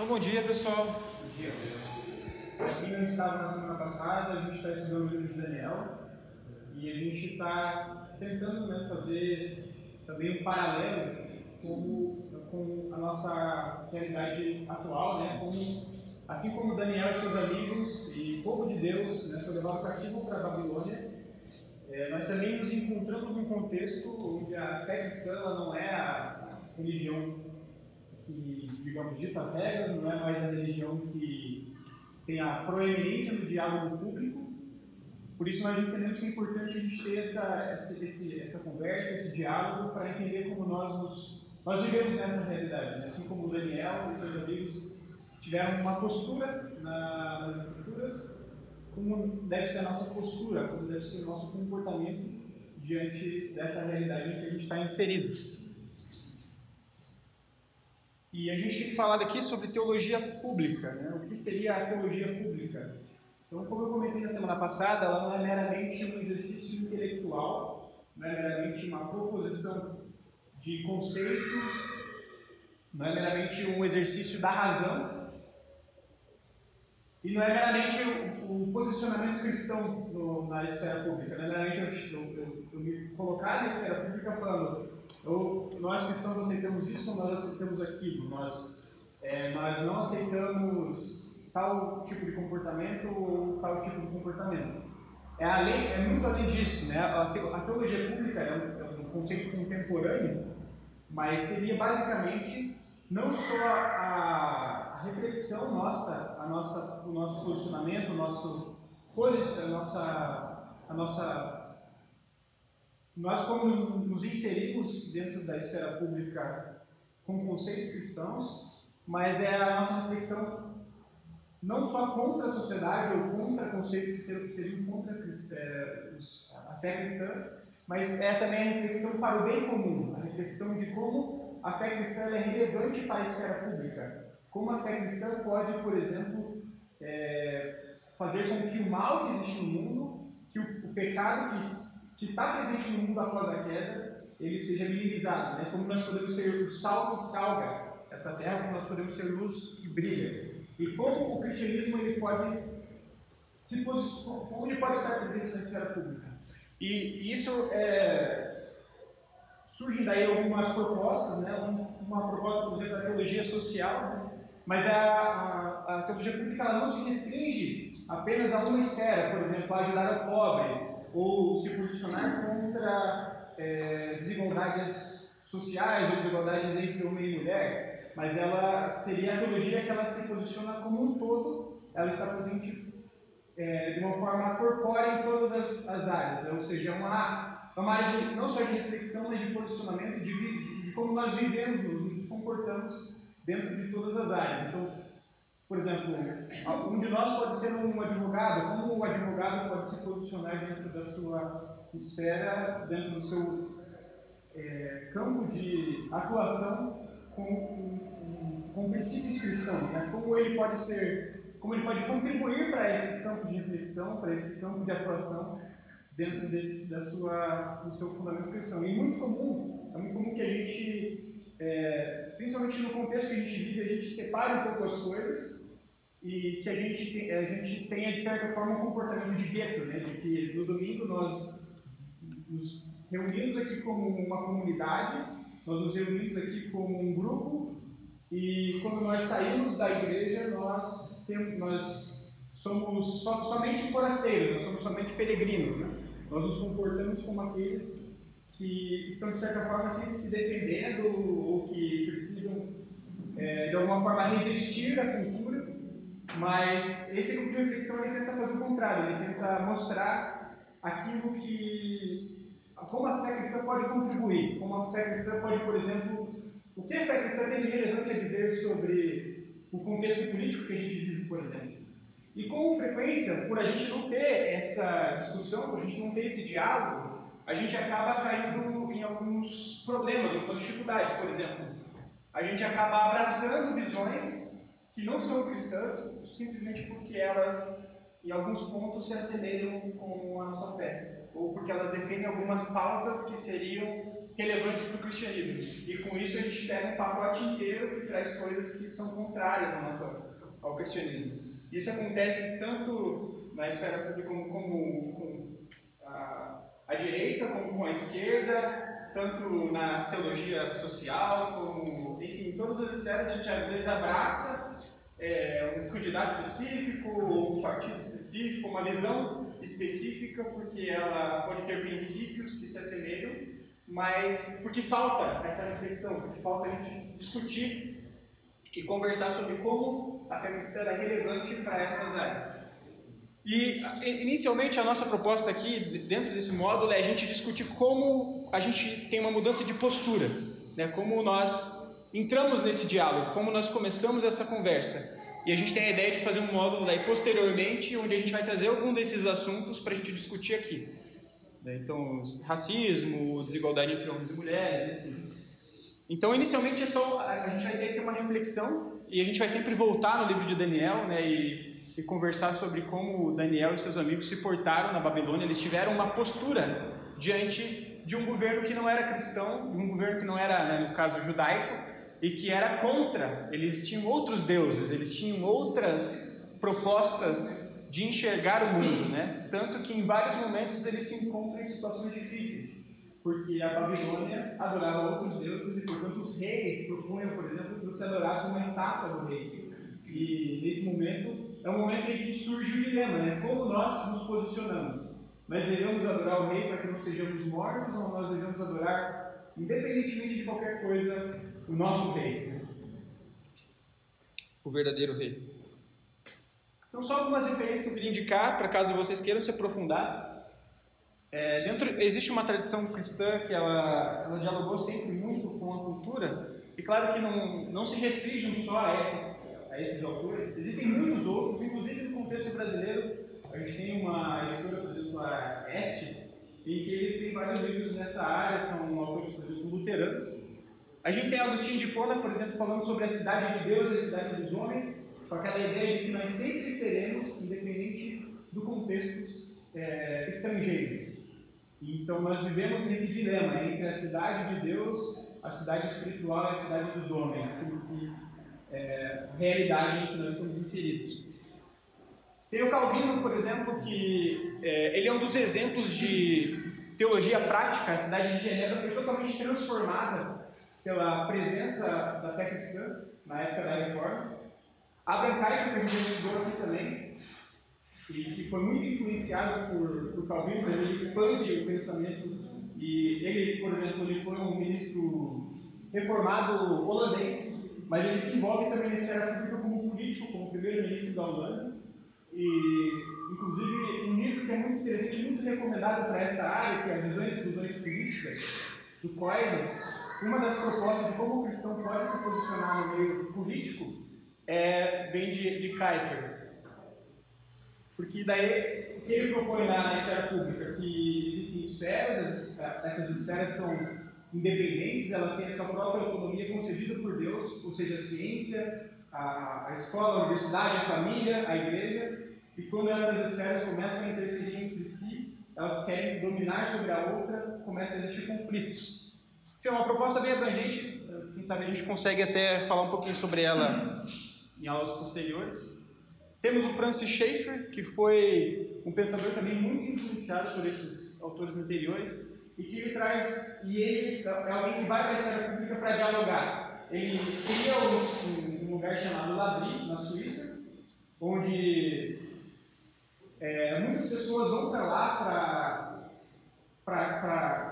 Então, bom dia, pessoal. Bom dia. Assim, nós estávamos na semana passada, a gente está estudando o livro de Daniel e a gente está tentando né, fazer também um paralelo com, com a nossa realidade atual, né? Como, assim como Daniel e seus amigos e o povo de Deus né, foi levado cativo para a Babilônia, é, nós também nos encontramos num contexto onde a fé cristã não é a religião que, digamos, dita as regras, não é mais a religião que tem a proeminência do diálogo público. Por isso nós entendemos que é importante a gente ter essa, essa, esse, essa conversa, esse diálogo, para entender como nós nos, nós vivemos nessa realidade. Né? Assim como o Daniel e seus amigos tiveram uma postura na, nas escrituras, como deve ser a nossa postura, como deve ser o nosso comportamento diante dessa realidade em que a gente está inserido. E a gente tem falar aqui sobre teologia pública, né? o que seria a teologia pública. Então, como eu comentei na semana passada, ela não é meramente um exercício intelectual, não é meramente uma proposição de conceitos, não é meramente um exercício da razão, e não é meramente o, posicionamento cristão no, na esfera pública, não é meramente eu, eu, eu me colocar na esfera pública falando ou nós cristãos aceitamos isso, nós aceitamos aquilo. Nós, é, nós não aceitamos tal tipo de comportamento ou tal tipo de comportamento. É, além, é muito além disso. Né? A, teologia pública é um, é um conceito contemporâneo, mas seria basicamente não só a, a reflexão nossa, a nossa, o nosso posicionamento, o nosso, a nossa, a nossa nós, como nos inserimos dentro da esfera pública com conceitos cristãos, mas é a nossa reflexão não só contra a sociedade ou contra conceitos que seriam contra é, a fé cristã, mas é também a reflexão para o bem comum, a reflexão de como a fé cristã é relevante para a esfera pública. Como a fé cristã pode, por exemplo, é, fazer com que o mal que existe no mundo, que o, o pecado que que está presente no mundo após a queda, ele seja minimizado. Né? Como nós podemos ser o sal que salga essa terra, como nós podemos ser luz que brilha. E como o cristianismo ele pode se posicionar, ele pode estar presente na esfera pública. E isso é, surgem daí algumas propostas, né? uma proposta, por exemplo, da teologia social, né? mas a, a, a teologia pública não se restringe apenas a uma esfera, por exemplo, a ajudar o pobre, ou se posicionar contra é, desigualdades sociais ou desigualdades entre homem e mulher, mas ela seria a teologia que ela se posiciona como um todo, ela está presente é, de uma forma corpórea em todas as, as áreas, ou seja, é uma, uma área de, não só de reflexão, mas de posicionamento, de, de como nós vivemos, nos comportamos dentro de todas as áreas. Então, por exemplo, um de nós pode ser um advogado, como o advogado pode se posicionar dentro da sua esfera, dentro do seu é, campo de atuação com, com, com princípios cristãos, né? como ele pode ser, como ele pode contribuir para esse campo de reflexão, para esse campo de atuação dentro desse, da sua, do seu fundamento cristão. E muito comum, é muito comum que a gente, é, principalmente no contexto que a gente vive, a gente separe um pouco as coisas e que a gente, a gente tenha, de certa forma, um comportamento de gueto, né? de que no domingo nós nos reunimos aqui como uma comunidade, nós nos reunimos aqui como um grupo, e quando nós saímos da igreja, nós, temos, nós somos so, somente forasteiros, nós somos somente peregrinos. Né? Nós nos comportamos como aqueles que estão, de certa forma, se, se defendendo ou que precisam, é, de alguma forma, resistir à cultura mas esse grupo de reflexão ele tenta fazer o contrário, ele tenta mostrar aquilo que. como a fé cristã pode contribuir, como a fé cristã pode, por exemplo, o que a fé cristã tem de relevante a dizer sobre o contexto político que a gente vive, por exemplo. E com frequência, por a gente não ter essa discussão, por a gente não ter esse diálogo, a gente acaba caindo em alguns problemas, algumas dificuldades, por exemplo. A gente acaba abraçando visões que não são cristãs simplesmente porque elas, em alguns pontos, se assemelham com a nossa fé, ou porque elas defendem algumas pautas que seriam relevantes para o cristianismo. E com isso a gente pega um pacote inteiro que traz coisas que são contrárias ao, nosso, ao cristianismo. Isso acontece tanto na esfera pública como, com a, a direita, como com a esquerda, tanto na teologia social, como, enfim, em todas as esferas a gente às vezes abraça é, um candidato específico, um partido específico, uma visão específica, porque ela pode ter princípios que se assemelham, mas porque falta essa reflexão, porque falta a gente discutir e conversar sobre como a cristã é relevante para essas áreas. E inicialmente a nossa proposta aqui, dentro desse módulo, é a gente discutir como a gente tem uma mudança de postura, né? como nós entramos nesse diálogo, como nós começamos essa conversa. E a gente tem a ideia de fazer um módulo daí posteriormente, onde a gente vai trazer algum desses assuntos para a gente discutir aqui. Né? Então, racismo, desigualdade entre homens e mulheres, enfim. Então, inicialmente, é só, a gente vai ter uma reflexão e a gente vai sempre voltar no livro de Daniel né, e, e conversar sobre como Daniel e seus amigos se portaram na Babilônia. Eles tiveram uma postura diante de um governo que não era cristão, de um governo que não era, né, no caso, judaico, e que era contra. Eles tinham outros deuses, eles tinham outras propostas de enxergar o mundo, né? Tanto que em vários momentos eles se encontram em situações difíceis, porque a Babilônia adorava outros deuses e, portanto, os reis propunham, por exemplo, que você adorasse uma estátua do rei. E nesse momento é um momento em que surge o dilema, né? Como nós nos posicionamos? Nós devemos adorar o rei para que não sejamos mortos ou nós devemos adorar, independentemente de qualquer coisa, o nosso rei? O verdadeiro rei. Então, só algumas referências que eu queria indicar, para caso vocês queiram se aprofundar. É, dentro existe uma tradição cristã que ela, ela dialogou sempre muito com a cultura, e claro que não, não se restringem só a esses, a esses autores, existem muitos outros, inclusive no contexto brasileiro, a gente tem uma editora, por exemplo, a Este, em que eles têm vários livros nessa área, são autores, por exemplo, luteranos. A gente tem Agostinho de Pona, por exemplo, falando sobre a cidade de Deus e a cidade dos homens, com aquela ideia de que nós sempre seremos, independente do contexto é, estrangeiros. Então nós vivemos nesse dilema entre a cidade de Deus, a cidade espiritual e a cidade dos homens, aquilo que é a realidade em que nós estamos inseridos. Tem o Calvino, por exemplo, que é, ele é um dos exemplos de teologia prática. A cidade de Genebra foi totalmente transformada pela presença da fé cristã na época da Reforma. Abraham Kuyper, que gente estudou aqui também, e que foi muito influenciado por, por Calvino, mas ele expande o pensamento. E ele, por exemplo, ele foi um ministro reformado holandês, mas ele se envolve também esfera pública como político, como primeiro-ministro da Holanda. E, inclusive, um livro que é muito interessante, muito recomendado para essa área, que é Visões e Ilusões Políticas, do Coisas. Uma das propostas de como o cristão pode se posicionar no meio político é, vem de, de Kuiper. Porque daí, o que ele propõe na, na esfera pública? Que existem esferas, essas esferas são independentes, elas têm a sua própria autonomia concedida por Deus, ou seja, a ciência, a, a escola, a universidade, a família, a igreja, e quando essas esferas começam a interferir entre si, elas querem dominar sobre a outra, começam a existir conflitos. Isso é uma proposta bem abrangente, quem sabe a gente consegue até falar um pouquinho sobre ela em aulas posteriores. Temos o Francis Schaeffer, que foi um pensador também muito influenciado por esses autores anteriores, e que ele traz, e ele é alguém que vai para a esfera pública para dialogar. Ele cria um, um, lugar chamado Labri, na Suíça, onde é, muitas pessoas vão para lá para.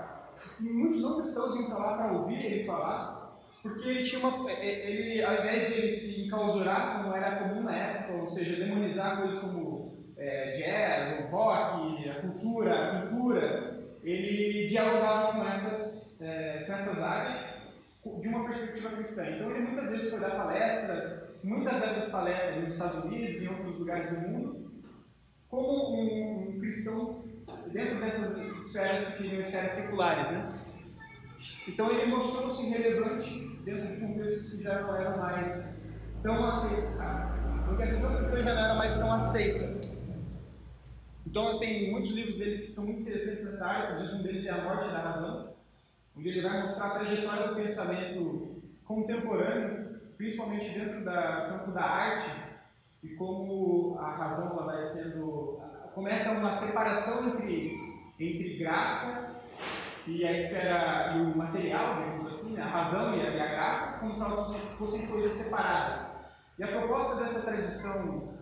Muitos não cristãos vão para lá para ouvir ele falar, porque ele tinha uma. É, é, ele, ao invés de ele se enclausurar, como era comum na época, ou seja, demonizar coisas como é, jazz, o rock, a cultura, culturas, ele dialogava com essas, é, com essas artes de uma perspectiva cristã. Então ele muitas vezes foi dar palestras, muitas dessas palestras nos Estados Unidos e em outros lugares do mundo, como um, um cristão dentro dessas esferas que seriam esferas seculares, né? Então ele mostrou-se relevante dentro de contextos que já não eram mais tão aceitos, porque a cristã já não era mais tão aceita. Então tem muitos livros dele que são muito interessantes nessa área, um deles é A Morte da Razão, onde ele vai mostrar a trajetória do pensamento contemporâneo, principalmente dentro do campo da arte, e como a razão ela vai sendo. Começa uma separação entre, entre graça e a esfera e o material, digamos assim, a razão e a, e a graça, como se elas fossem coisas separadas. E a proposta dessa tradição,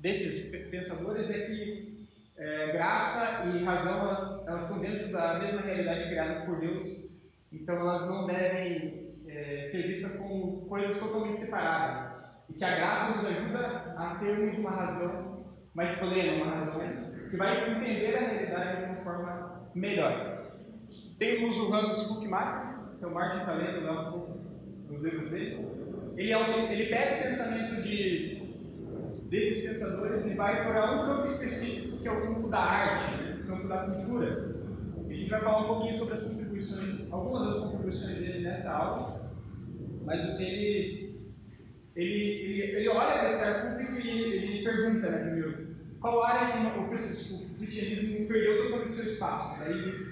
desses pensadores, é que é, graça e razão elas, elas estão dentro da mesma realidade criada por Deus, então elas não devem é, ser vistas como coisas totalmente separadas. E que a graça nos ajuda a termos uma razão mais plena, uma razão que vai entender a realidade de uma forma melhor. Temos o Hans Buchmacher, que é o Martin está lendo lá nos livros dele. Ele, é um, ele pega o pensamento de, desses pensadores e vai para um campo específico, que é o campo da arte, né? o campo da cultura. A gente vai falar um pouquinho sobre as contribuições, algumas das contribuições dele nessa aula, mas ele, ele, ele, ele olha para esse público e ele, ele pergunta, né, primeiro, qual área que o, cristianismo perdeu totalmente seu espaço? Daí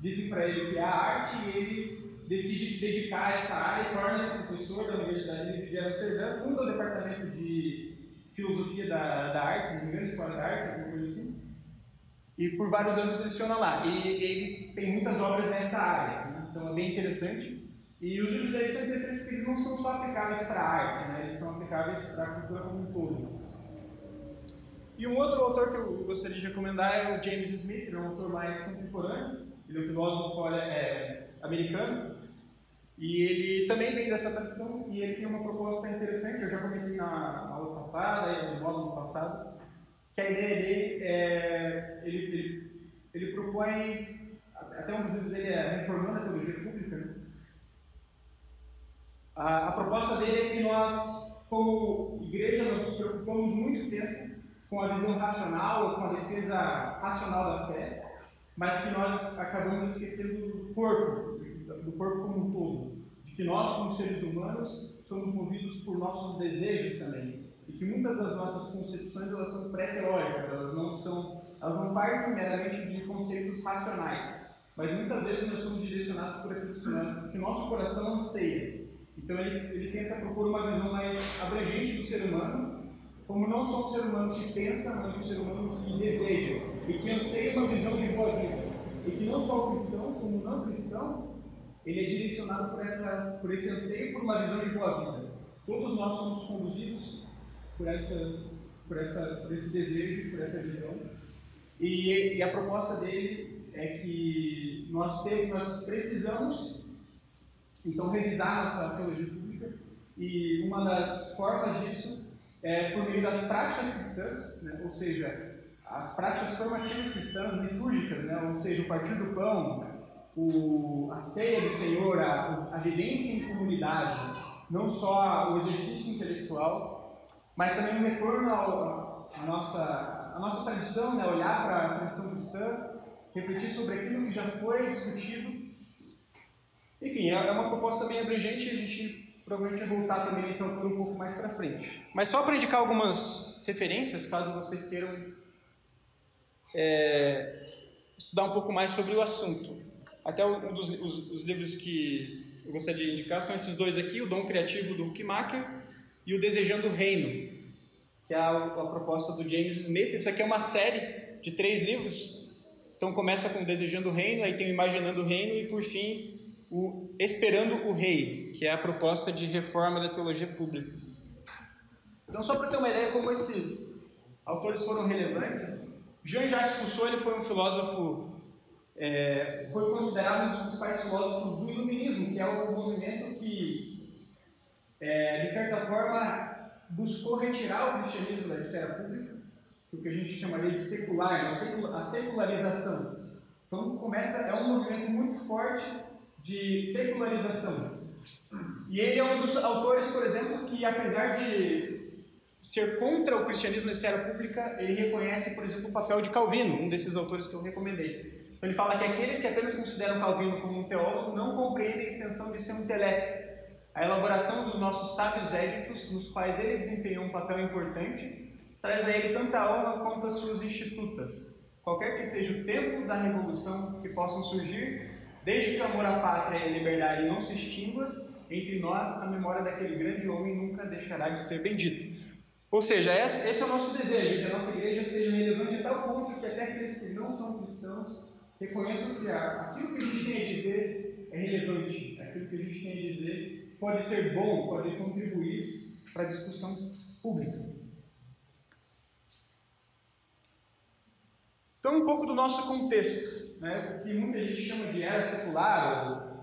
dizem para ele que é a arte e ele decide se dedicar a essa área e torna-se professor da Universidade de Amsterdã, funda o departamento de filosofia da, da arte, me engano, história da arte, alguma coisa assim. E por vários anos leciona lá. E ele tem muitas obras nessa área, né? então é bem interessante. E os livros dele são interessantes porque eles não são só aplicáveis para a arte, né? eles são aplicáveis para a cultura como um todo. E um outro autor que eu gostaria de recomendar é o James Smith, é um autor mais contemporâneo. Ele é um filósofo é, americano e ele também vem dessa tradição e ele tem uma proposta interessante, eu já comentei na, aula passada no módulo passado, que a ideia dele é, ele, ele, ele propõe, até um dos dele é Reformando a Teologia Pública, né? a, a proposta dele é que nós, como igreja, nós nos preocupamos muito tempo com a visão racional, com a defesa racional da fé, mas que nós acabamos esquecendo do corpo, do corpo como um todo, de que nós, como seres humanos, somos movidos por nossos desejos também, e que muitas das nossas concepções elas são pré-teóricas, elas não são, elas não partem meramente de conceitos racionais, mas muitas vezes nós somos direcionados por aquilo que, que nosso coração anseia. Então ele, ele tenta propor uma visão mais abrangente do ser humano, como não só um ser humano que pensa, mas um ser humano que deseja, e que anseia uma visão de boa vida. E que não só o cristão, como o não cristão, ele é direcionado por, essa, por esse anseio por uma visão de boa vida. Todos nós somos conduzidos por, essas, por, essa, por esse desejo, por essa visão. E, e a proposta dele é que nós, temos, nós precisamos, então, revisar nossa teologia pública. E uma das formas disso é por meio das práticas cristãs, né? ou seja, as práticas formativas cristãs litúrgicas, né? ou seja, o partir do pão, o, a ceia do Senhor, a, a vivência em comunidade, não só o exercício intelectual, mas também o retorno à nossa, nossa tradição, né? olhar para a tradição cristã, refletir sobre aquilo que já foi discutido. Enfim, é, é uma proposta bem abrangente e a gente provavelmente vai voltar também nesse autor um pouco mais para frente. Mas só para indicar algumas referências, caso vocês queiram é, estudar um pouco mais sobre o assunto. Até um dos os, os livros que eu gostaria de indicar são esses dois aqui, o Dom Criativo do Huckmacher e o Desejando o Reino, que é a, a proposta do James Smith. Isso aqui é uma série de três livros. Então começa com Desejando o Reino, aí tem o Imaginando o Reino e por fim o Esperando o Rei, que é a proposta de reforma da teologia pública. Então só para ter uma ideia como esses autores foram relevantes, Jean-Jacques Rousseau ele foi um filósofo, é, foi considerado um dos principais filósofos do Iluminismo, que é o movimento que, é, de certa forma, buscou retirar o cristianismo da esfera pública, o que a gente chamaria de secular, né? a secularização. Então começa, é um movimento muito forte de secularização. E ele é um dos autores, por exemplo, que apesar de ser contra o cristianismo na esfera pública, ele reconhece, por exemplo, o papel de Calvino, um desses autores que eu recomendei. Então, ele fala que aqueles que apenas consideram Calvino como um teólogo não compreendem a extensão de seu intelecto, a elaboração dos nossos sábios éditos, nos quais ele desempenhou um papel importante, traz a ele tanta honra quanto as suas institutas. Qualquer que seja o tempo da revolução que possam surgir, Desde que o amor à pátria e liberdade não se extingua, entre nós a memória daquele grande homem nunca deixará de ser bendita. Ou seja, esse é o nosso desejo, que a nossa igreja seja relevante a tal ponto que até aqueles que não são cristãos reconheçam que aquilo que a gente tem a dizer é relevante, aquilo que a gente tem a dizer pode ser bom, pode contribuir para a discussão pública. Então, um pouco do nosso contexto, né, o que muita gente chama de era secular,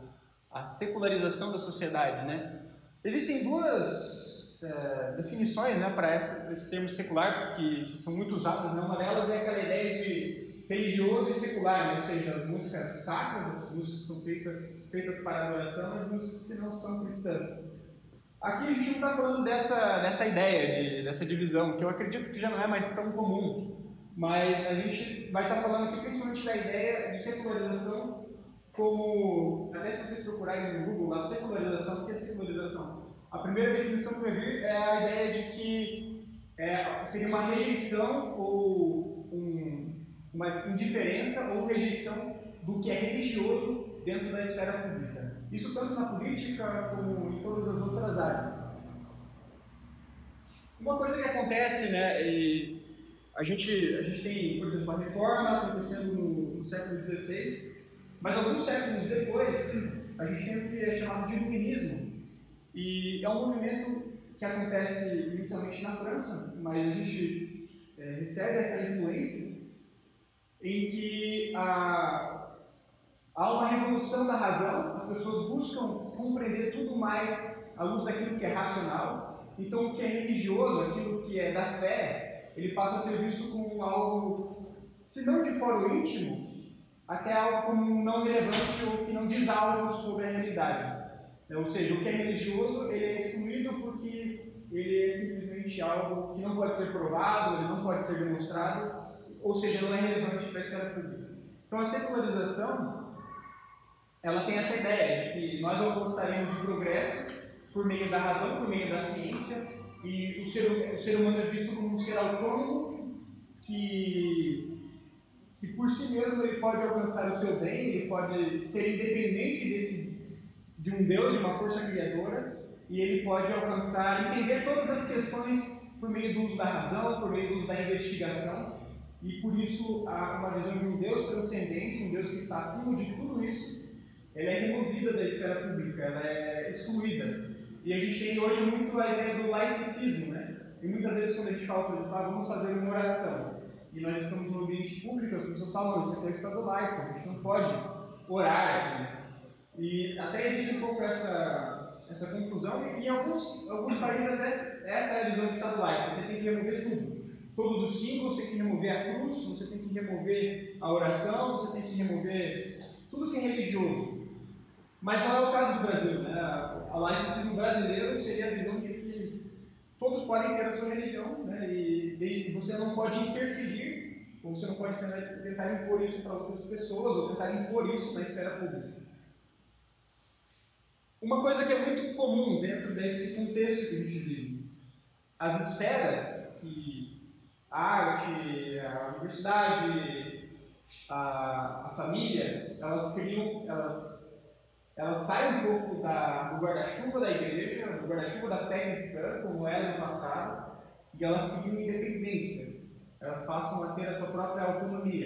a secularização da sociedade. Né? Existem duas é, definições né, para esse termo secular que, são muito usadas. Né? Uma delas é aquela ideia de religioso e secular, né? ou seja, as músicas sacras, as músicas são feitas, feitas para adoração, as músicas que não são cristãs. Aqui a gente não está falando dessa, dessa ideia, de, dessa divisão, que eu acredito que já não é mais tão comum. Mas a gente vai estar falando aqui principalmente da ideia de secularização, como, até se vocês procurarem no Google, a secularização, o que é secularização? A primeira definição que vai vir é a ideia de que é, seria uma rejeição ou um, uma indiferença ou rejeição do que é religioso dentro da esfera pública. Isso tanto na política como em todas as outras áreas. Uma coisa que acontece, né, e a gente, a gente tem, por exemplo, a reforma acontecendo no, no século XVI, mas alguns séculos depois, a gente tem o que é chamado de iluminismo. E é um movimento que acontece inicialmente na França, mas a gente é, recebe essa influência em que há, há uma revolução da razão, as pessoas buscam compreender tudo mais à luz daquilo que é racional. Então, o que é religioso, aquilo que é da fé, ele passa a ser visto como algo, se não de fora íntimo, até algo como não relevante ou que não diz algo sobre a realidade. É, ou seja, o que é religioso ele é excluído porque ele é simplesmente algo que não pode ser provado, ele não pode ser demonstrado, ou seja, não é relevante para a esfera pública. Então a secularização ela tem essa ideia de que nós alcançaremos o progresso por meio da razão, por meio da ciência, e o ser, o ser humano é visto como um ser autônomo que, que por si mesmo ele pode alcançar o seu bem, ele pode ser independente desse, de um Deus, de uma força criadora, e ele pode alcançar, entender todas as questões por meio do uso da razão, por meio do uso da investigação, e por isso há uma visão de um Deus transcendente, um Deus que está acima de tudo isso, ela é removida da esfera pública, ela é excluída. E a gente tem hoje muito a ideia do laicismo, né? E muitas vezes quando a gente fala, por exemplo, ah, vamos fazer uma oração, e nós estamos no ambiente público, as pessoas falam, isso aqui é o estado laico, a gente não pode orar aqui, né? E até existe um pouco essa, essa confusão, e em alguns, alguns países até essa é a visão do estado laico, você tem que remover tudo. Todos os símbolos, você tem que remover a cruz, você tem que remover a oração, você tem que remover tudo que é religioso. Mas não é o caso do Brasil, né? A laicismo brasileiro seria a visão de que todos podem ter a sua religião, né? E, e você não pode interferir, ou você não pode tentar impor isso para outras pessoas, ou tentar impor isso na esfera pública. Uma coisa que é muito comum dentro desse contexto que a gente vive, as esferas que a arte, a universidade, a, a família, elas criam, elas ela sai um pouco da, do guarda-chuva da igreja, do guarda-chuva da fé cristã, como era no passado, e elas criam independência. Elas passam a ter a sua própria autonomia.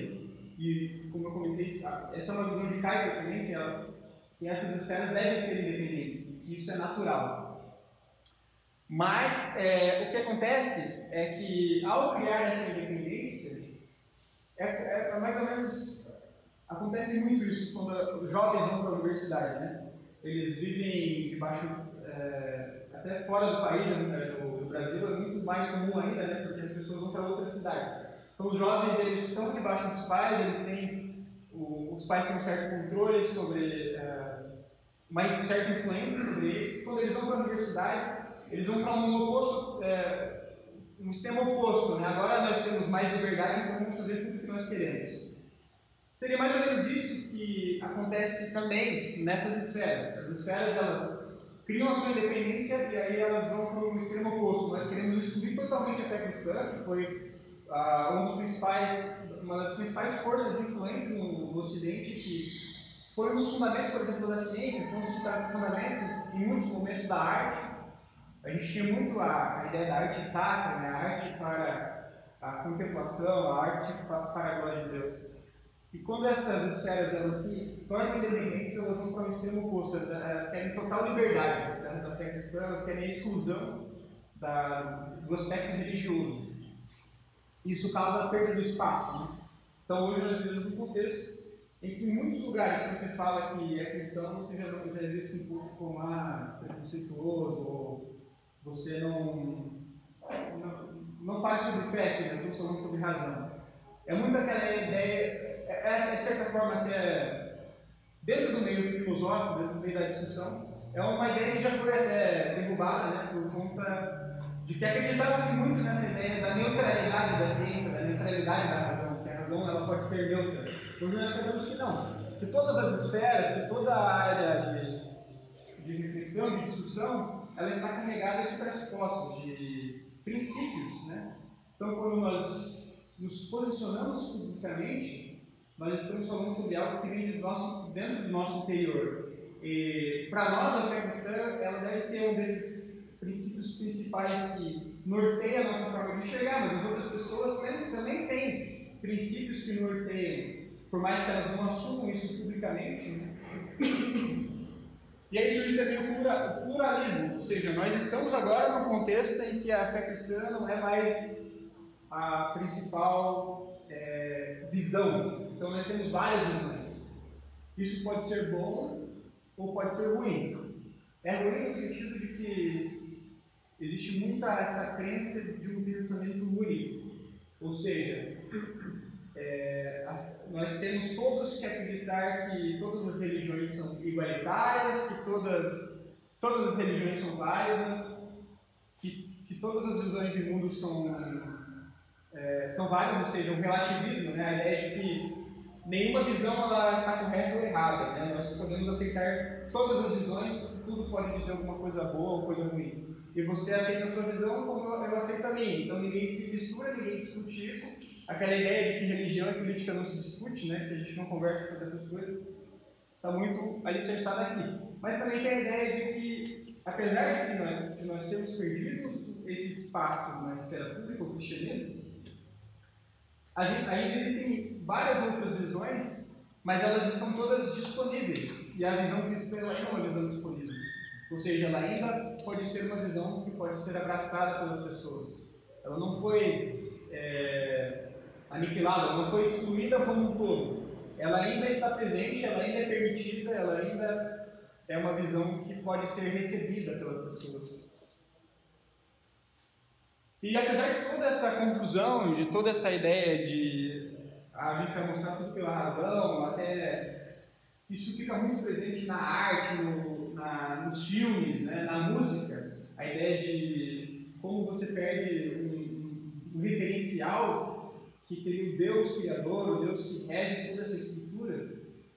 E, como eu comentei, essa é uma visão de Caio também, que, ela, que essas esferas devem ser independentes, e isso é natural. Mas é, o que acontece é que, ao criar essa independência, é, é, é mais ou menos Acontece muito isso quando os jovens vão para a universidade, né? Eles vivem debaixo, é, até fora do país, né, do, do, Brasil, é muito mais comum ainda, né? Porque as pessoas vão para outra cidade. Então os jovens, eles estão debaixo dos pais, eles têm, o, os pais têm um certo controle sobre, é, uma certa influência sobre eles. Quando eles vão para a universidade, eles vão para um oposto, é, um sistema oposto, né? Agora nós temos mais liberdade, então vamos fazer tudo o que nós queremos. Seria mais ou menos isso que acontece também nessas esferas. As esferas elas criam a sua independência e aí elas vão para o extremo oposto. Nós queremos excluir totalmente a fé cristã, que foi uh, um dos principais, uma das principais forças influentes no, no Ocidente que foi um dos fundamentos, por exemplo, da ciência, foi um dos fundamentos, em muitos momentos, da arte. A gente tinha muito a, a ideia da arte sacra, né? a arte para a contemplação, a arte para, para a glória de Deus. E quando essas esferas elas se tornam independentes, elas vão para o extremo oposto, elas, elas querem total liberdade né? da fé cristã, elas querem a exclusão da, do aspecto religioso. Isso causa a perda do espaço. Né? Então, hoje nós vivemos um contexto em que em muitos lugares, se você fala que é cristão, você já, já é visto um pouco como ah, preconceituoso, ou você não, não, não fala sobre fé, nós estamos falando sobre razão. É muito aquela ideia, é, é, de certa forma até dentro do meio filosófico, dentro do meio da discussão, é uma ideia que já foi até derrubada né, por conta de que acreditava-se muito nessa ideia da neutralidade da ciência, da neutralidade da razão, que a razão ela pode ser neutra. Porque nós sabemos que não, que todas as esferas, que toda a área de, de reflexão, de discussão, ela está carregada de pressupostos, de princípios. Né? Então, quando nós nos posicionamos publicamente, nós estamos falando sobre algo que vem de nosso, dentro do nosso interior. Para nós, a fé cristã, ela deve ser um desses princípios principais que norteia a nossa forma de enxergar, mas as outras pessoas também, também têm princípios que norteiam, por mais que elas não assumam isso publicamente. Né? E aí surge também o pluralismo, ou seja, nós estamos agora num contexto em que a fé cristã não é mais a principal é, visão. Então nós temos várias visões. Isso pode ser bom ou pode ser ruim. É ruim no sentido de que existe muita essa crença de um pensamento único. Ou seja, é, nós temos todos que acreditar que todas as religiões são igualitárias, que todas, todas as religiões são válidas, que, que todas as visões de mundo são, é, são válidas, ou seja, um relativismo, né? a ideia de que nenhuma visão ela está correta ou errada. Né? Nós podemos aceitar todas as visões, porque tudo pode dizer alguma coisa boa ou coisa ruim. E você aceita a sua visão como eu aceito a minha. Então ninguém se mistura, ninguém discute isso. Aquela ideia de que religião e política não se discute, né? que a gente não conversa sobre essas coisas, está muito alicerçada aqui. Mas também tem a ideia de que, apesar de nós, de nós termos perdido esse espaço na esfera pública, o cristianismo, ainda existem várias outras visões, mas elas estão todas disponíveis. E a visão cristã é uma visão disponível. Ou seja, ela ainda pode ser uma visão que pode ser abraçada pelas pessoas. Ela não foi é, aniquilada, ela não foi excluída como um todo. Ela ainda está presente, ela ainda é permitida, ela ainda é uma visão que pode ser recebida pelas pessoas. E apesar de toda essa confusão, de toda essa ideia de a gente vai mostrar tudo pela razão, até isso fica muito presente na arte, no, na, nos filmes, né, na música, a ideia de como você perde um, um, referencial que seria o Deus criador, o Deus que rege toda essa estrutura,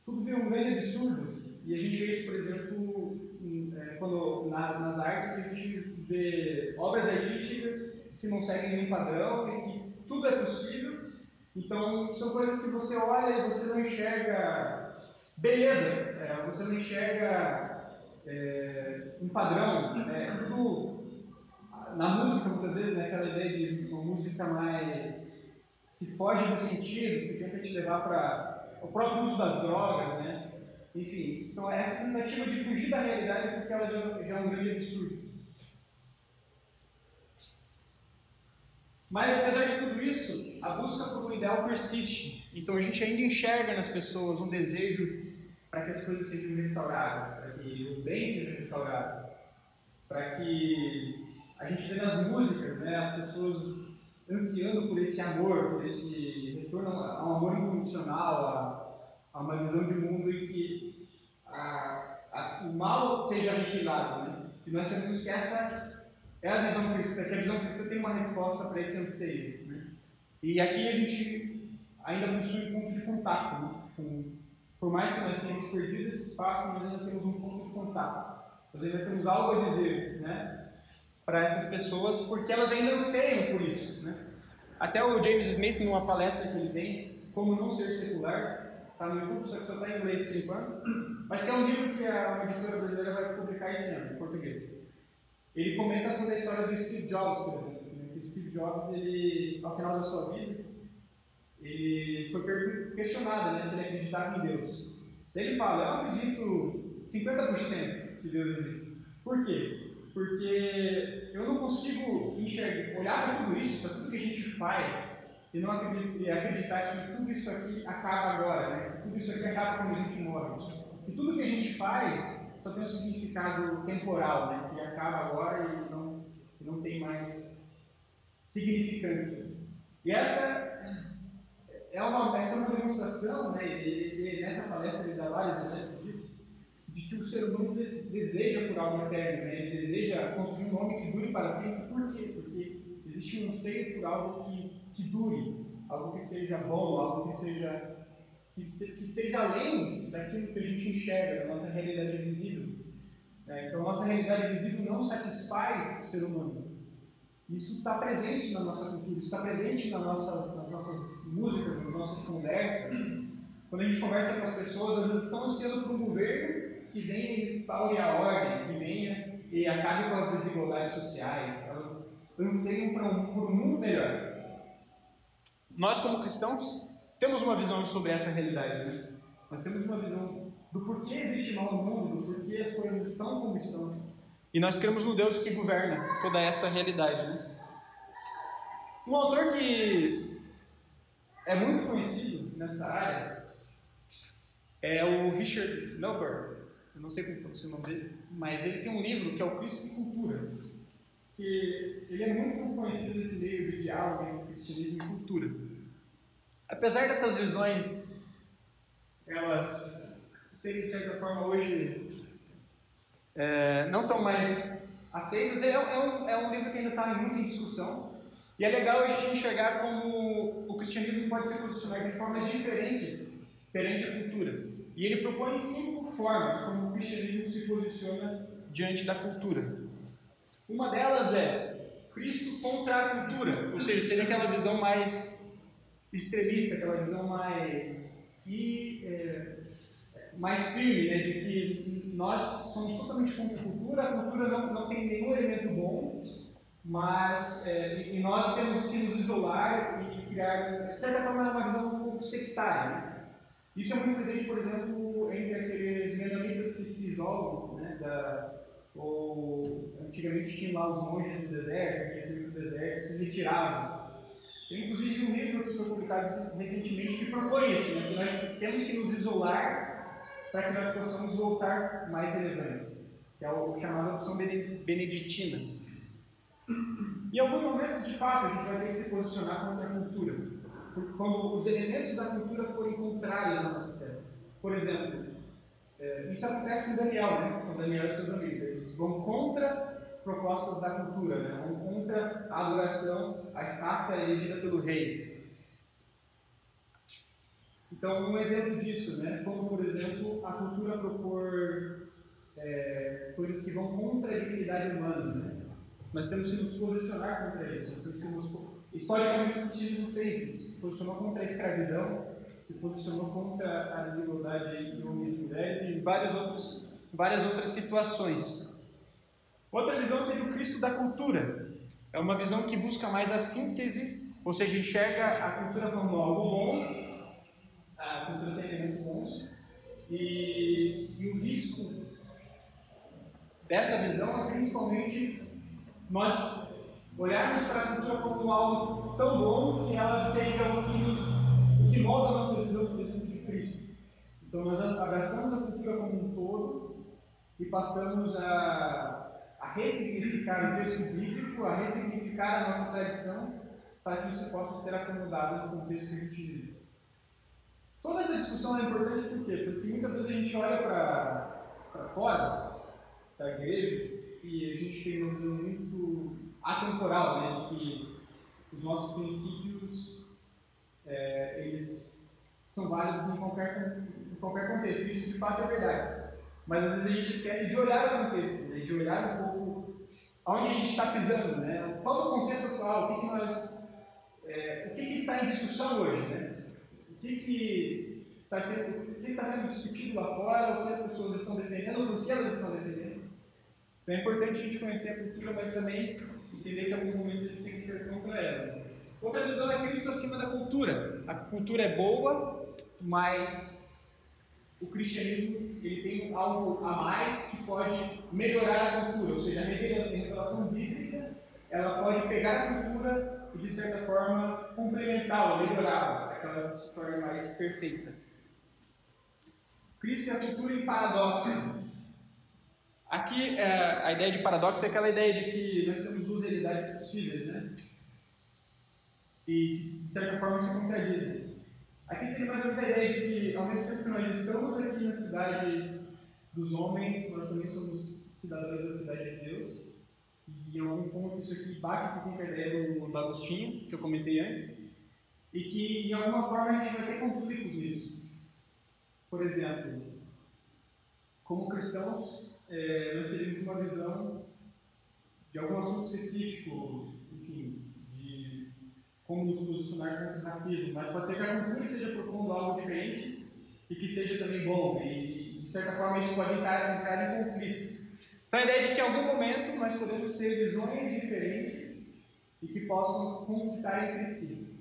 tudo vira um grande absurdo. E a gente vê isso, por exemplo, é, quando na, nas artes a gente vê obras artísticas que não seguem nenhum padrão e que tudo é possível. Então, são coisas que você olha e você não enxerga beleza, é, você não enxerga é, um padrão. É, tudo na música, muitas vezes, né, aquela ideia de uma música mais que foge dos sentidos, que tenta te levar para o próprio uso das drogas, né? Enfim, são essas tentativas de fugir da realidade porque ela já, já é um grande absurdo. Mas apesar de tudo isso, a busca por um ideal persiste. Então a gente ainda enxerga nas pessoas um desejo para que as coisas sejam restauradas, para que o bem seja restaurado, para que a gente vê nas músicas né, as pessoas ansiando por esse amor, por esse retorno a um amor incondicional, a, a uma visão de mundo em que a, a, o mal seja aniquilado. Né? E nós sabemos que essa é a visão cristã, que a visão cristã tem uma resposta para esse anseio. Né? E aqui a gente ainda possui um ponto de contato. Né? Com, por mais que nós tenhamos perdido esse espaço, nós ainda temos um ponto de contato. Nós ainda temos algo a dizer né? para essas pessoas, porque elas ainda anseiam por isso. Né? Até o James Smith, numa palestra que ele tem, Como Não Ser Secular, está no YouTube, só que só está em inglês por enquanto, mas que é um livro que a, editora brasileira vai publicar esse ano, em português. Ele comenta sobre a história do Steve Jobs, por exemplo. Né? O Steve Jobs, ele, ao final da sua vida, ele foi questionado né, se ele acreditava em Deus. Ele fala, eu acredito 50% que Deus existe. Por quê? Porque eu não consigo enxergar, olhar para tudo isso, para tudo que a gente faz, e não acreditar que tudo isso aqui acaba agora, né? que tudo isso aqui acaba quando a gente morre. Que tudo que a gente faz só tem um significado temporal, né? que acaba agora e não, não tem mais significância. E essa é uma, essa é uma demonstração, né? e, e nessa palestra ele dá vários exemplos disso, de que o ser humano deseja por algo eterno, né? ele deseja construir um nome que dure para sempre. Por quê? Porque existe um anseio por algo que, que dure, algo que seja bom, algo que seja que, se, que esteja além daquilo que a gente enxerga, da nossa realidade visível. É, então, a nossa realidade visível não satisfaz o ser humano. Isso está presente na nossa cultura, isso está presente nas nossas, nas nossas músicas, nas nossas conversas. Quando a gente conversa com as pessoas, vezes estão ansiando por um governo que venha e restaure a ordem, que venha e acabe com as desigualdades sociais. Elas anseiam por um, por um mundo melhor. Nós, como cristãos, temos uma visão sobre essa realidade. Né? Nós temos uma visão do porquê existe mal no mundo, do porquê as coisas estão como estão. E nós cremos no Deus que governa toda essa realidade. Né? Um autor que é muito conhecido nessa área é o Richard Neuberg. Eu não sei como pronuncia o nome dele, mas ele tem um livro que é o Cristo e Cultura. Que ele é muito conhecido nesse meio de diálogo entre cristianismo e cultura. Apesar dessas visões, elas serem de certa forma hoje é, não estão mais aceitas, é, é, um, é um livro que ainda está muito em discussão. E é legal a gente enxergar como o cristianismo pode se posicionar de formas diferentes perante a cultura. E ele propõe cinco formas como o cristianismo se posiciona diante da cultura. Uma delas é Cristo contra a cultura, ou seja, seria aquela visão mais extremista, aquela visão mais, e, é, mais firme, né, de que nós somos totalmente contra a cultura, a cultura não, não tem nenhum elemento bom, mas é, e nós temos que nos isolar e criar, de certa forma, uma visão um pouco sectária. Né? Isso é muito presente, por exemplo, entre aqueles menonitas que se isolam, né, da, ou antigamente tinham lá os monges do deserto, que do deserto, se retiravam. Inclusive um livro que foi publicado recentemente que propõe isso, né, que nós temos que nos isolar para que nós possamos voltar mais relevantes, que é o chamado opção beneditina. Em alguns momentos, de fato, a gente vai ter que se posicionar contra a cultura quando os elementos da cultura forem contrários à nossa fé. Por exemplo, é, isso acontece com Daniel, né? com Daniel e seus amigos. Eles vão contra propostas da cultura, né? vão contra a adoração à estátua elegida pelo rei. Então, um exemplo disso, né? como por exemplo a cultura propor é, coisas que vão contra a dignidade humana. Né? Nós temos que nos posicionar contra isso, nós temos que Historicamente, o cristianismo fez isso, se posicionou contra a escravidão, se posicionou contra a desigualdade entre homens e mulheres e várias outras situações. Outra visão seria o Cristo da cultura. É uma visão que busca mais a síntese, ou seja, enxerga a cultura como algo bom, a cultura tem elementos bons, e, e o risco dessa visão é principalmente nós olharmos para a cultura como algo tão bom que ela seja o que, nos, o que molda a nossa visão do exemplo de Cristo. Então nós abraçamos a cultura como um todo e passamos a ressignificar o texto bíblico, a ressignificar a nossa tradição, para que isso possa ser acomodado no contexto que a gente vive. Toda essa discussão é importante por quê? Porque muitas vezes a gente olha para fora da igreja e a gente tem uma visão muito atemporal, né, de que os nossos princípios é, eles são válidos em qualquer, em qualquer contexto. Isso de fato é verdade. Mas às vezes a gente esquece de olhar o contexto, né, de olhar um pouco aonde a gente está pisando, né? Qual é o contexto atual? O que, que nós, é, o que, que, está em discussão hoje, né? O que, que está sendo, o que está sendo discutido lá fora, o que as pessoas estão defendendo, por que elas estão defendendo. Então é importante a gente conhecer a cultura, mas também entender que em algum momento a gente tem que ser contra ela. Outra visão é Cristo acima da cultura. A cultura é boa, mas o cristianismo ele tem algo a mais que pode melhorar a cultura, ou seja, a revelação bíblica ela pode pegar a cultura e de certa forma complementá-la, melhorá-la, para que ela se torne mais perfeita. Cristo e a cultura em paradoxo. Aqui é, a ideia de paradoxo é aquela ideia de que nós temos duas realidades possíveis, né? E de certa forma se contradizem. Aqui seria mais ou menos a ideia de que, ao mesmo tempo que nós estamos aqui na cidade dos homens, nós também somos cidadãos da cidade de Deus. E em algum ponto isso aqui bate com a ideia do, do Agostinho, que eu comentei antes. E que, de alguma forma, a gente vai ter conflitos nisso. Por exemplo, como cristãos, é, nós teríamos uma visão de algum assunto específico, como nos posicionar contra o racismo, mas pode ser que a cultura esteja propondo algo diferente e que seja também bom, e de certa forma isso pode entrar, entrar em conflito. Então a ideia é de que em algum momento nós podemos ter visões diferentes e que possam conflitar entre si.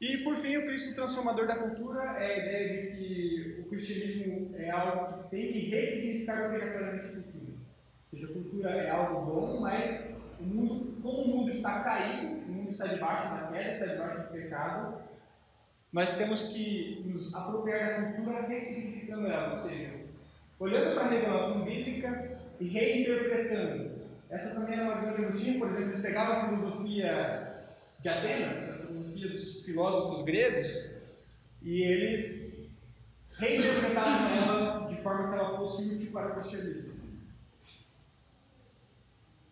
E por fim, o Cristo transformador da cultura é a ideia de que o cristianismo é algo que tem que ressignificar obrigatoriamente a cultura. Ou seja, a cultura é algo bom, mas o mundo, como o mundo está caído, o mundo está debaixo da queda, está debaixo do pecado, nós temos que nos apropriar da cultura ressignificando ela, ou seja, olhando para a revelação bíblica e reinterpretando. Essa também é uma visão de Agostinho, por exemplo, eles pegavam a filosofia de Atenas, a filosofia dos filósofos gregos, e eles reinterpretavam ela de forma que ela fosse útil para o cristianismo.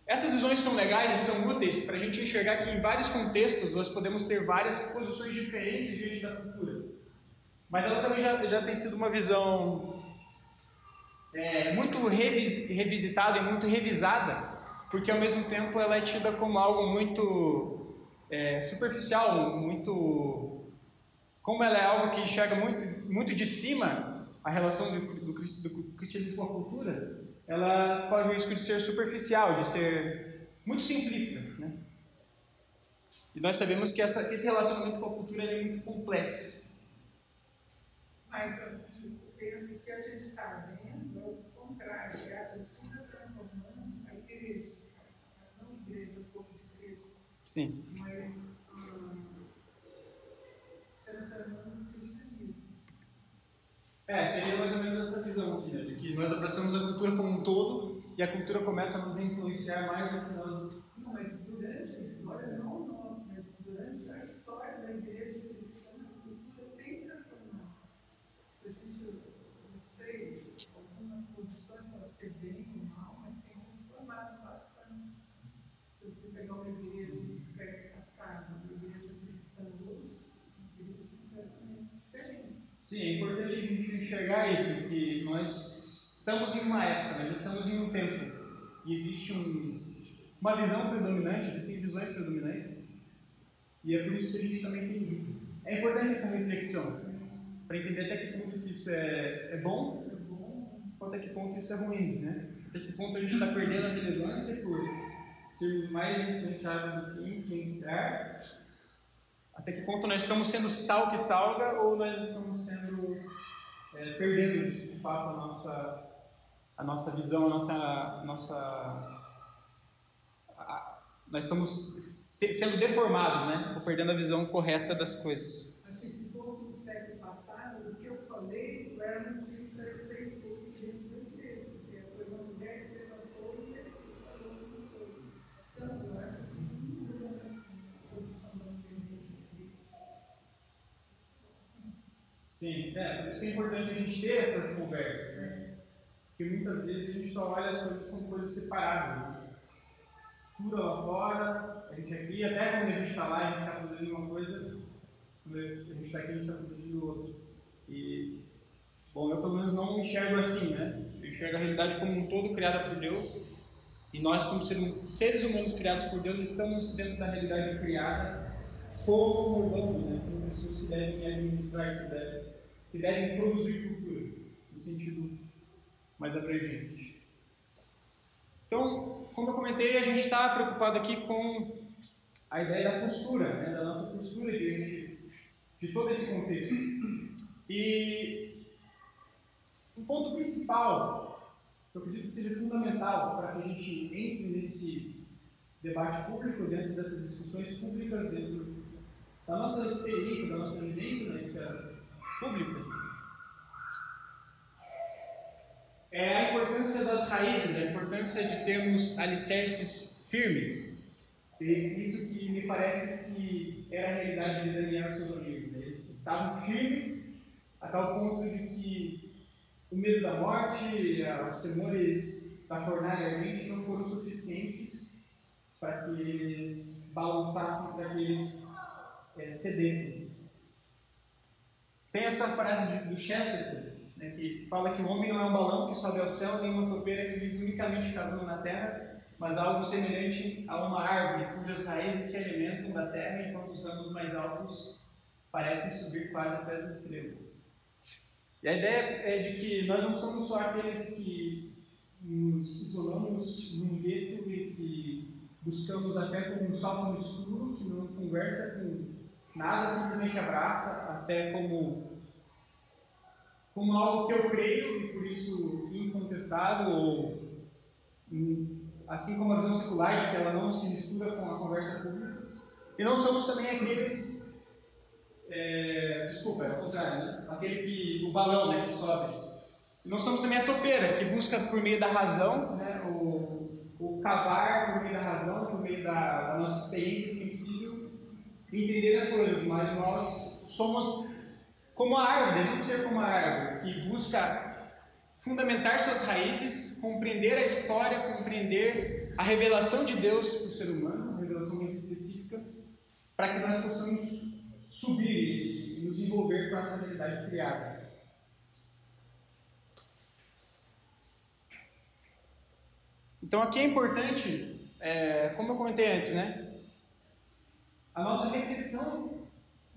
Essas visões são legais e são úteis para a gente enxergar que em vários contextos nós podemos ter várias posições diferentes diante da cultura. Mas ela também já, já tem sido uma visão é, muito revis, revisitada e muito revisada, porque ao mesmo tempo ela é tida como algo muito é, superficial, muito. Como ela é algo que enxerga muito, muito de cima a relação do, do, do cristianismo com a cultura, ela corre o risco de ser superficial, de ser muito simplista. Né? E nós sabemos que, essa, que esse relacionamento com a cultura é muito complexo. Mas assim, penso que a gente está vendo é o contrário, é a cultura transformando a igreja, não a igreja, o povo de Cristo. Sim. Mas hum, transformando o cristianismo. É, seria mais ou menos essa visão aqui, né? De que nós abraçamos a cultura como um todo e a cultura começa a nos influenciar mais do que nós. Não, mas durante a história, não nós, mas durante a história da igreja cristã, a cultura tem transformado. Se a gente, não sei, algumas posições podem ser bem ou mal, mas tem transformado bastante. Se você pegar uma igreja do século passado, uma igreja cristã hoje, a igreja fica assim, diferente. Sim, é importante a gente enxergar isso, que nós estamos em uma época, nós estamos em um tempo e existe um, uma visão predominante, existem visões predominantes, e é por isso que a gente também tem. É importante essa reflexão, para entender até que ponto que isso é, é bom, até que ponto isso é ruim, né? Até que ponto a gente está perdendo a relevância por ser mais influenciado do que influenciar, até que ponto nós estamos sendo sal que salga ou nós estamos sendo é, perdendo de fato a nossa a nossa visão, a nossa a nossa a, nós estamos sendo deformados, né? Ou perdendo a visão correta das coisas. Assim, se fosse no século passado, o que eu falei era um motivo para eu ser expulso dentro da igreja, porque foi uma mulher que levantou e ele falou alguma coisa. Então, eu acho que isso muda a posição da igreja. Sim, é, por isso que é importante a gente ter essas conversas, né? Porque muitas vezes a gente só olha as coisas como coisas separadas. Né? Cultura lá fora, a gente aqui, até quando a gente está lá, a gente está produzindo uma coisa, quando a gente está aqui, a gente está produzindo outra. E, bom, eu pelo menos não enxergo assim, né? Eu enxergo a realidade como um todo criada por Deus. E nós, como seres humanos criados por Deus, estamos dentro da realidade criada como mordomo, né? como pessoas que devem administrar, que devem, que devem produzir cultura, no sentido mais abrangente. Então, como eu comentei, a gente está preocupado aqui com a ideia da postura, né? da nossa postura diante de todo esse contexto. E um ponto principal, que eu acredito que seja fundamental para que a gente entre nesse debate público, dentro dessas discussões públicas, dentro da nossa experiência, da nossa vivência na esfera pública, é a importância das raízes, a importância de termos alicerces firmes. E isso que me parece que era a realidade de Daniel e seus amigos. Eles estavam firmes a tal ponto de que o medo da morte, os temores da fornalha ardente não foram suficientes para que eles balançassem, para que eles é, cedessem. Tem essa frase do Chesterton, né, que fala que o homem não é um balão que sobe ao céu, nem uma topeira que vive unicamente cavando na terra, mas algo semelhante a uma árvore cujas raízes se alimentam da terra enquanto os ramos mais altos parecem subir quase até as estrelas. E a ideia é de que nós não somos só aqueles que nos isolamos num gueto e que buscamos a fé como um salto no escuro, que não conversa com nada, simplesmente abraça a fé como, como algo que eu creio e por isso incontestável, ou assim como a visão secular, que ela não se mistura com a conversa pública. E não somos também aqueles. É, desculpa, é o contrário, né? Aquele que. o balão né, que sobe. E não somos também a topeira, que busca por meio da razão, né, o, o cavar por meio da razão, por meio da, da nossa experiência sensível, entender as coisas, mas nós somos como a árvore, devemos ser como a árvore, que busca fundamentar suas raízes, compreender a história, compreender a revelação de Deus para o ser humano, uma revelação muito específica, para que nós possamos subir e nos envolver com essa realidade criada. Então aqui é importante, é, como eu comentei antes, né? A nossa reflexão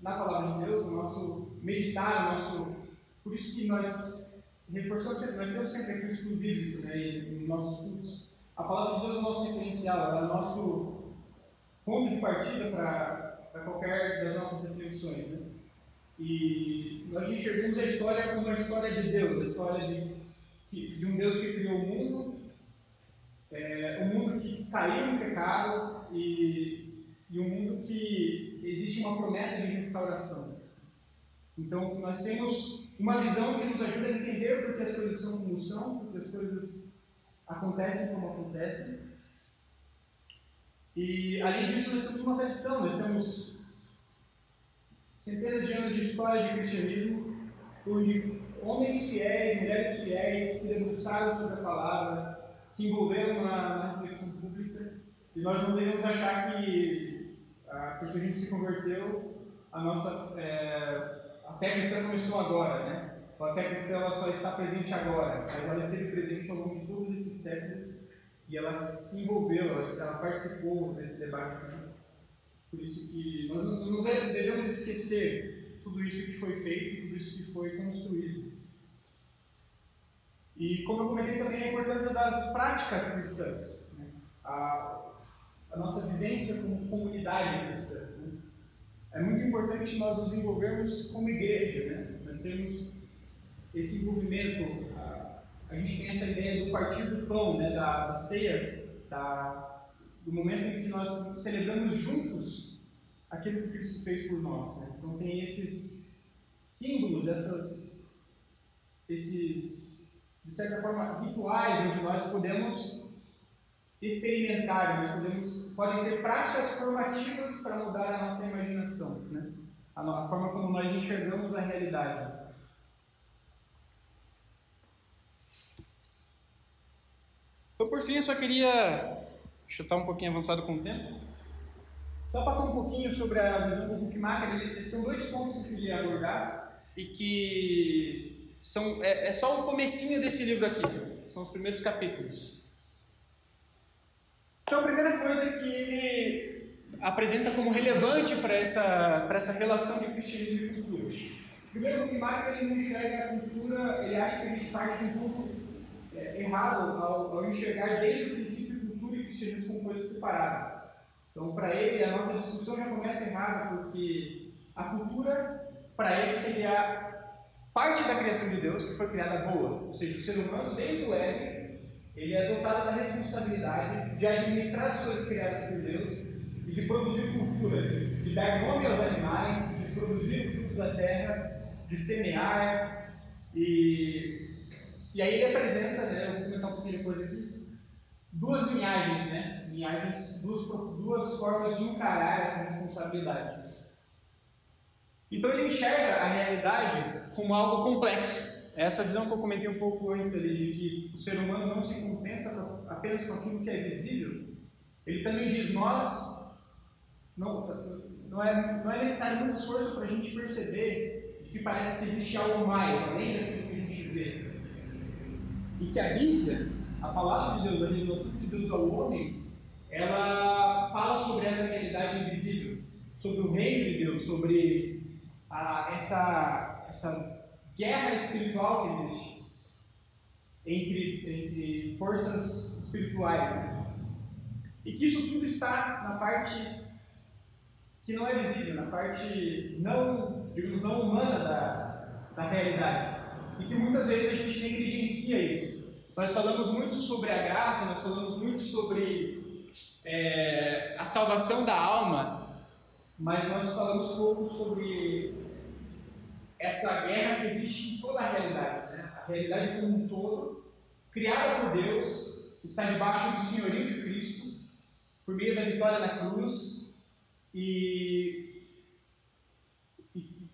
na palavra de Deus, o nosso meditar, o nosso. Por isso que nós reforçamos sempre, nós temos sempre aqui o estudo bíblico né, em nossos estudos. A palavra de Deus é o nosso referencial, é o nosso ponto de partida para qualquer das nossas reflexões. Né? E nós enxergamos a história como uma história de Deus, a história de, de um Deus que criou o mundo, é, um mundo que caiu em pecado e, e um mundo que existe uma promessa de restauração. Então, nós temos uma visão que nos ajuda a entender porque as coisas são como são, porque as coisas acontecem como acontecem. E, além disso, nós temos uma tradição, nós temos centenas de anos de história de cristianismo, onde homens fiéis, mulheres fiéis se debruçaram sobre a palavra, se envolveram na, na reflexão pública, e nós não devemos achar que, ah, porque a gente se converteu, a nossa é, a fé cristã começou agora, né? A fé cristã ela só está presente agora, mas ela esteve presente ao longo de todos esses séculos e ela se envolveu, ela, ela participou desse debate. Né? Por isso que nós não, não devemos esquecer tudo isso que foi feito, tudo isso que foi construído. E como eu comentei também a importância das práticas cristãs, né? a, a, nossa vivência como comunidade cristã. Né? É muito importante nós nos envolvermos como igreja, né? Nós temos esse envolvimento, a, a gente tem essa ideia do partir do pão, né? da, da ceia, da, do momento em que nós celebramos juntos aquilo que Cristo fez por nós. Né? Então tem esses símbolos, essas, esses de certa forma, rituais onde nós podemos experimentar, nós podemos, podem ser práticas formativas para mudar a nossa imaginação, né? a, a forma como nós enxergamos a realidade. Então, por fim, eu só queria chutar um pouquinho avançado com o tempo. Só passar um pouquinho sobre a visão do Bookmaker. São dois pontos que eu queria abordar e que são, é, é só o comecinho desse livro aqui. São os primeiros capítulos. Então, a primeira coisa que ele, apresenta como relevante para essa, para essa relação de cristianismo e cultura. Primeiro, o Marco ele não enxerga a cultura, ele acha que a gente parte um ponto é, errado ao, ao, enxergar desde o princípio cultura e cristianismo como coisas separadas. Então, para ele, a nossa discussão já começa errada, porque a cultura, para ele, seria parte da criação de Deus que foi criada boa. Ou seja, o ser humano, desde o Éden, ele é dotado da responsabilidade de administrar as coisas criadas por Deus e de produzir cultura, de dar nome aos animais, de produzir o fruto da terra, de semear. E, e aí ele apresenta, né, eu vou comentar um pouquinho depois aqui, duas linhagens, né? Linhagens, duas, duas formas de encarar essa responsabilidade. Então ele enxerga a realidade como algo complexo. Essa visão que eu comentei um pouco antes ali, de que o ser humano não se contenta apenas com aquilo que é visível, ele também diz: nós não, não, é, não é necessário muito esforço para a gente perceber que parece que existe algo mais, além daquilo que a gente vê. E que a Bíblia, a palavra de Deus, a revelação de Deus ao homem, ela fala sobre essa realidade invisível, sobre o reino de Deus, sobre a, essa, essa guerra espiritual que existe entre, entre forças espirituais. E que isso tudo está na parte que não é visível, na parte não, digamos, não humana da, da realidade. E que muitas vezes a gente negligencia isso. Nós falamos muito sobre a graça, nós falamos muito sobre é, a salvação da alma, mas nós falamos pouco sobre essa guerra que existe em toda a realidade. Né? A realidade como um todo, criada por Deus, está debaixo do senhorio de Cristo, por meio da vitória da cruz, e, e,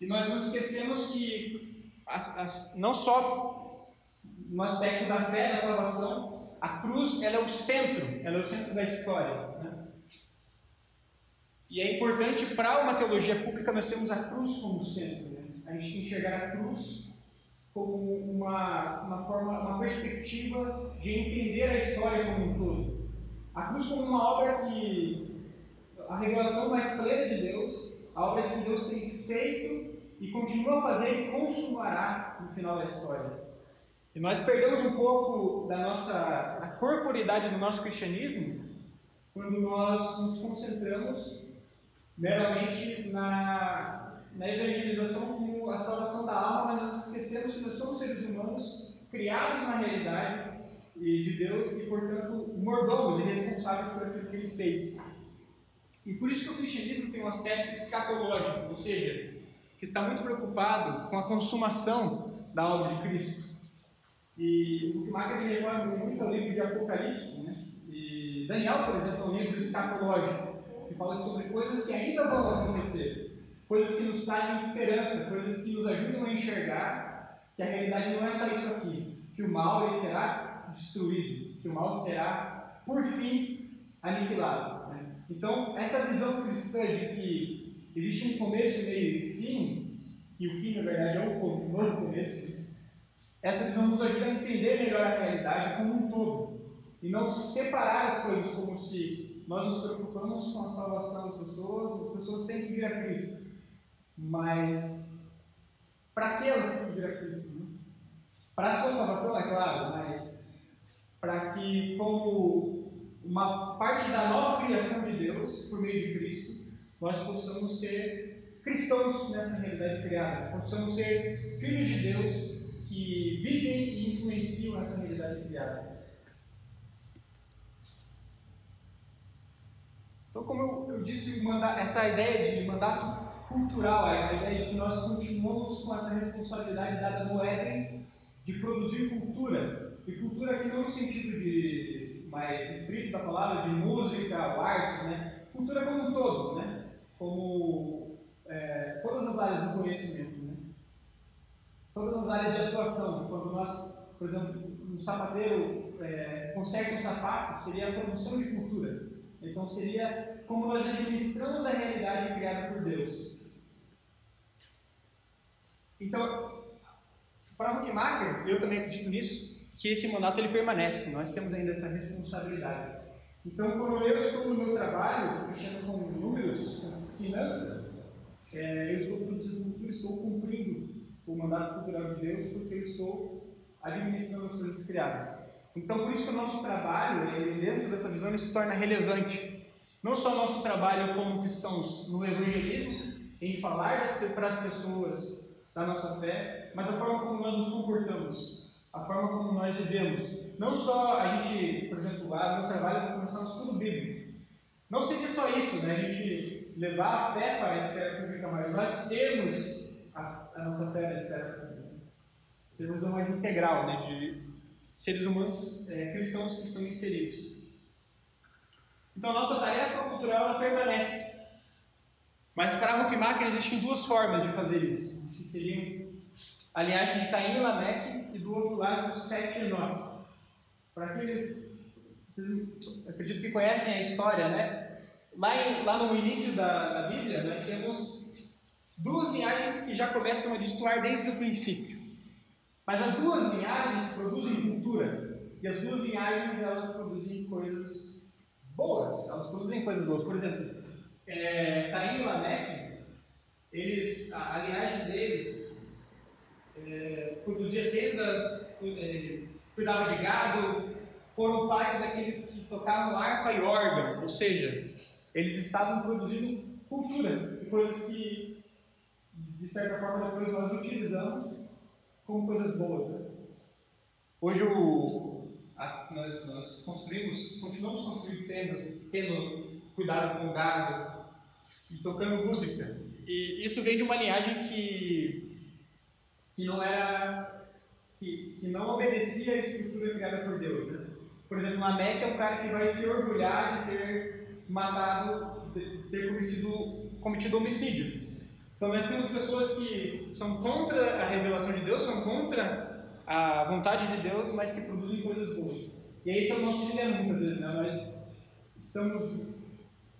e nós nos esquecemos que as, as, não só no aspecto da fé, da salvação, a cruz ela é o centro, ela é o centro da história. E é importante para uma teologia pública nós temos a cruz como centro. Né? A gente enxergar a cruz como uma, uma forma, uma perspectiva de entender a história como um todo. A cruz como uma obra que a revelação mais plena de Deus, a obra que Deus tem feito e continua a fazer e consumará no final da história. E nós perdemos um pouco da nossa da corporidade do nosso cristianismo quando nós nos concentramos meramente na, na evangelização como a salvação da alma, mas nós esquecemos que nós somos seres humanos criados na realidade de Deus e, portanto, mordomos e responsáveis por aquilo que Ele fez. E por isso que o cristianismo tem um aspecto escatológico, ou seja, que está muito preocupado com a consumação da obra de Cristo. E o que marca me leva muito ao livro de Apocalipse, né? E Daniel, por exemplo, é um livro escatológico, que fala sobre coisas que ainda vão acontecer, coisas que nos trazem esperança, coisas que nos ajudam a enxergar que a realidade não é só isso aqui, que o mal ele será destruído, que o mal será, por fim, aniquilado. Então, essa visão cristã de que existe um começo, meio e fim, que o fim, na verdade, é um novo começo, essa visão nos ajuda a entender melhor a realidade como um todo e não separar as coisas como se nós nos preocupamos com a salvação das pessoas, as pessoas têm que vir a Cristo. Mas para que elas têm que vir a Cristo? Né? Para a sua salvação, é claro, mas para que, como uma parte da nova criação de Deus, por meio de Cristo, nós possamos ser cristãos nessa realidade criada, possamos ser filhos de Deus que vivem e influenciam essa realidade criada. Então, como eu, eu disse, essa ideia de mandato cultural, a ideia de que nós continuamos com essa responsabilidade dada no Éden de produzir cultura, e cultura aqui não no sentido de mais estrito da palavra, de música, arte, né? cultura como um todo, né? como é, todas as áreas do conhecimento. Né? Todas as áreas de atuação. Quando nós, por exemplo, um sapateiro é, um sapato, seria a produção de cultura. Então seria como nós administramos a realidade criada por Deus. Então, para Huckmacher, eu também acredito nisso, que esse mandato ele permanece. Nós temos ainda essa responsabilidade. Então, quando eu estou no meu trabalho, mexendo com números, com finanças, é, eu estou produzindo cultura, estou cumprindo o mandato cultural de Deus, porque eu estou administrando as coisas criadas. Então, por isso que o nosso trabalho, ele, dentro dessa visão, ele se torna relevante. Não só o nosso trabalho como cristãos no evangelismo, em falar para as pessoas da nossa fé, mas a forma como nós nos comportamos, a forma como nós vivemos. Não só a gente, por exemplo, lá no meu trabalho, começamos tudo bíblico. Não seria só isso, né? A gente levar a fé para a esfera pública, mas nós termos a, a nossa fé na esfera pública. Termos uma mais integral, né? De seres humanos é, cristãos que estão inseridos. Então, a nossa tarefa cultural ela permanece. Mas para Huckmacher existem duas formas de fazer isso. Que seriam a linhagem de Caim e Lameque e do outro lado Sete e Enoque. Para aqueles, vocês acredito que conhecem a história, né? Lá, em, lá no início da, da Bíblia, nós temos duas linhagens que já começam a destoar desde o princípio. Mas as duas linhagens produzem cultura. E as duas linhagens, elas produzem coisas boas. Elas produzem coisas boas. Por exemplo, é, Caim e Lameque, eles, a, a linhagem deles é, produzia tendas, é, cuidava de gado, foram pais daqueles que tocavam harpa e órgão, ou seja, eles estavam produzindo cultura, coisas que, de certa forma, depois nós utilizamos como coisas boas. Né? Hoje o, as, nós, nós, construímos, continuamos construindo tendas, tendo cuidado com o gado e tocando música. E isso vem de uma linhagem que, que não era que, que não obedecia à estrutura criada por Deus. Né? Por exemplo, Lameque é um cara que vai se orgulhar de ter matado, de ter cometido, cometido homicídio. Então nós temos pessoas que são contra a revelação de Deus, são contra a vontade de Deus, mas que produzem coisas boas. E esse é o nosso dilema muitas vezes, né? Nós estamos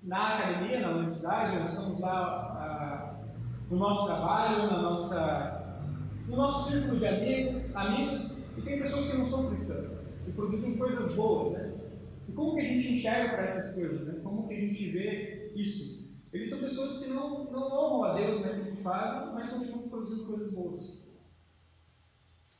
na academia, na universidade, nós estamos lá ah, no nosso trabalho, na nossa no nosso círculo de amigo, amigos, e tem pessoas que não são cristãs, e produzem coisas boas, né? E como que a gente enxerga para essas coisas, né? Como que a gente vê isso? Eles são pessoas que não, não honram a Deus naquilo que fazem, mas continuam produzindo coisas boas.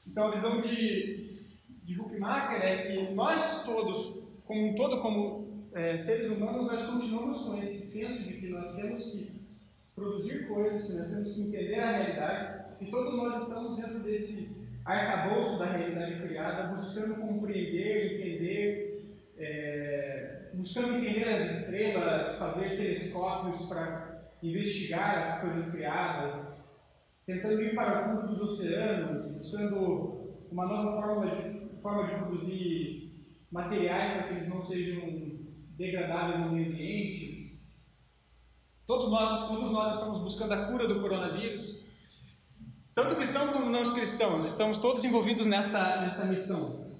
Então a visão de, de Huckmacher é que nós todos, como um todo, como é, seres humanos, nós continuamos com esse senso de que nós temos que produzir coisas, que nós temos que entender a realidade, e todos nós estamos dentro desse arcabouço da realidade criada, buscando compreender, entender, buscando entender as estrelas, fazer telescópios para investigar as coisas criadas, tentando ir para o fundo dos oceanos, buscando uma nova forma de, forma de produzir materiais para que eles não sejam degradáveis no meio ambiente. Todos nós, todos nós estamos buscando a cura do coronavírus. Tanto cristãos como não cristãos, estamos todos envolvidos nessa, nessa missão.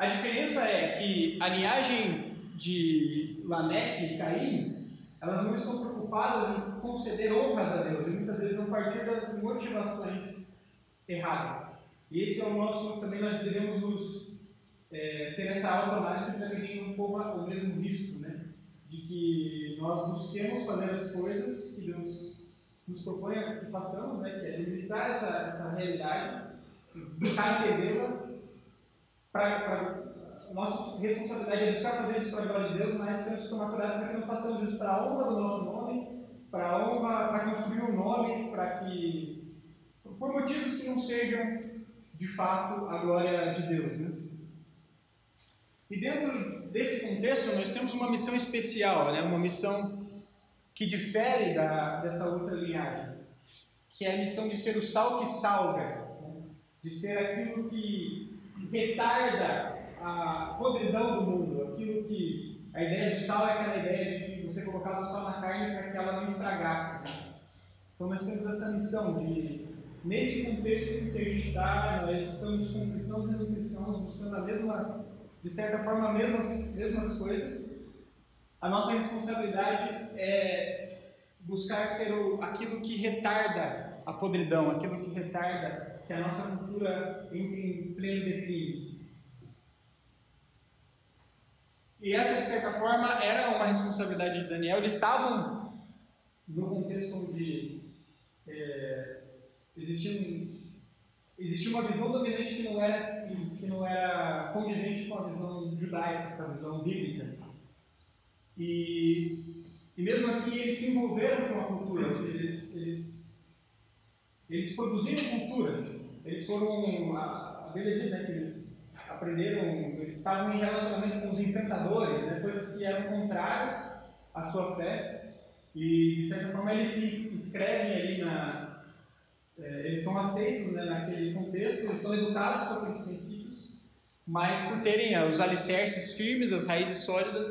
A diferença é que a linhagem de Lameque e Caim, elas não estão preocupadas em conceder honras a Deus, e muitas vezes vão partir das motivações erradas. E esse é o nosso, também nós devemos nos, é, ter essa autoanálise para que a não corra o mesmo risco, né? De que nós busquemos fazer as coisas que Deus nos propõe que façamos, né, que é administrar essa, essa realidade, buscar entendê-la, para nossa responsabilidade é buscar fazer isso para a glória de Deus, mas temos que tomar cuidado para que não façamos isso para a honra do nosso nome, para a honra, para construir um nome, para que, por motivos que não sejam de fato a glória de Deus. Né? E dentro desse contexto, nós temos uma missão especial, né? uma missão que difere da, dessa outra linhagem, que é a missão de ser o sal que salga, né? de ser aquilo que retarda a podridão do mundo, aquilo que a ideia do sal é aquela ideia de que você colocava o sal na carne para que ela não estragasse. Né? Então nós temos essa missão de, nesse contexto em que a gente está, nós estamos com cristãos e não cristãos buscando a mesma, de certa forma, as mesmas, mesmas coisas, a nossa responsabilidade é buscar ser o, aquilo que retarda a podridão, aquilo que retarda que a nossa cultura entre em pleno declínio. E essa, de certa forma, era uma responsabilidade de Daniel. Eles estavam no contexto onde é, existia, um, existia uma visão dominante que não era, que não era condizente com a visão judaica, com a visão bíblica. E, e mesmo assim, eles se envolveram com a cultura, eles, eles, eles produziram cultura. Eles foram, a, Bíblia diz né, que eles aprenderam, eles estavam em relacionamento com os encantadores, né, coisas que eram contrários à sua fé, e de certa forma eles se inscrevem ali na. É, eles são aceitos né, naquele contexto, eles são educados sobre aqueles princípios, mas por terem os alicerces firmes, as raízes sólidas,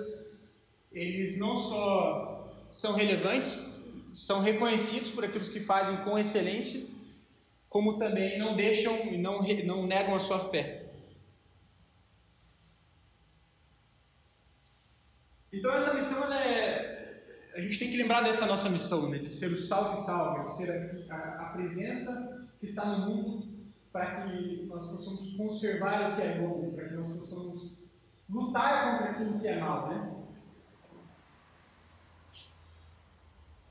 eles não só são relevantes, são reconhecidos por aqueles que fazem com excelência, como também não deixam e não, não negam a sua fé. Então essa missão é. A gente tem que lembrar dessa nossa missão, né? de ser o sal que salva, de ser a, a, a presença que está no mundo para que nós possamos conservar o que é bom, para que nós possamos lutar contra aquilo que é mal, né?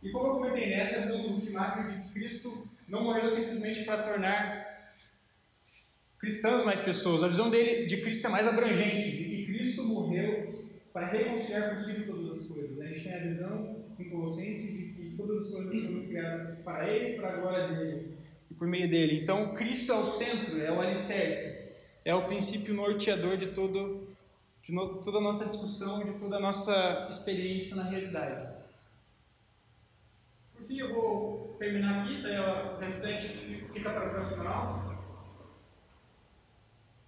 E como eu comentei nessa, a visão do Ultimato de Cristo não morreu simplesmente para tornar cristãs mais pessoas. A visão dele de Cristo é mais abrangente, de que Cristo morreu para reconciliar consigo todas as coisas. Né? A gente tem a visão em Colossenses de que todas as coisas foram criadas para Ele, para a glória dele e por meio dele. Então, Cristo é o centro, é o alicerce, é o princípio norteador de, todo, de no, toda a nossa discussão, de toda a nossa experiência na realidade. Por fim, eu vou terminar aqui, daí o restante fica para a próxima aula.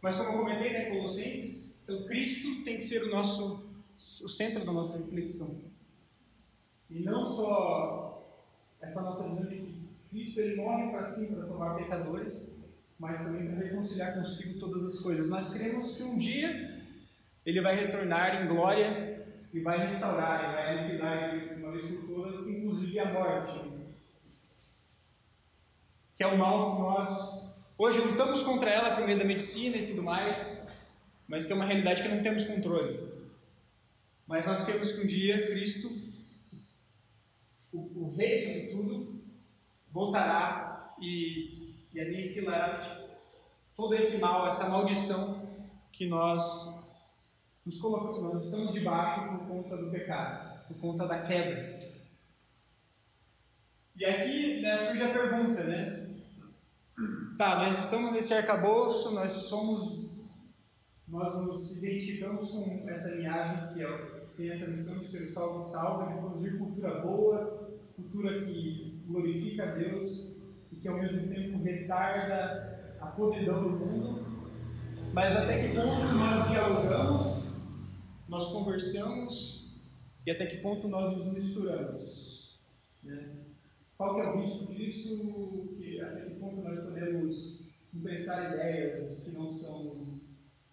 Mas como eu comentei, né, Colossenses, então Cristo tem que ser o nosso o centro da nossa reflexão. E não só essa nossa visão de que Cristo ele morre para si para salvar pecadores, mas também para reconciliar consigo todas as coisas. Nós cremos que um dia ele vai retornar em glória e vai restaurar, e vai liquidar uma vez inclusive a morte. Que é o mal que nós hoje lutamos contra ela por meio da medicina e tudo mais, mas que é uma realidade que não temos controle. Mas nós queremos que um dia Cristo, o, o Rei sobre tudo, voltará e, e aniquilará todo esse mal, essa maldição que nós nos colocamos, nós estamos debaixo por conta do pecado, por conta da quebra. E aqui né, surge a pergunta, né? Tá, nós estamos nesse arcabouço, nós somos, nós nos identificamos com essa linhagem que é tem essa missão de ser salvo salva, de produzir cultura boa, cultura que glorifica a Deus e que ao mesmo tempo retarda a podridão do mundo. Mas até que ponto nós dialogamos, nós conversamos e até que ponto nós nos misturamos? Né? Qual que é o risco disso? Que, até que ponto nós podemos emprestar ideias que não são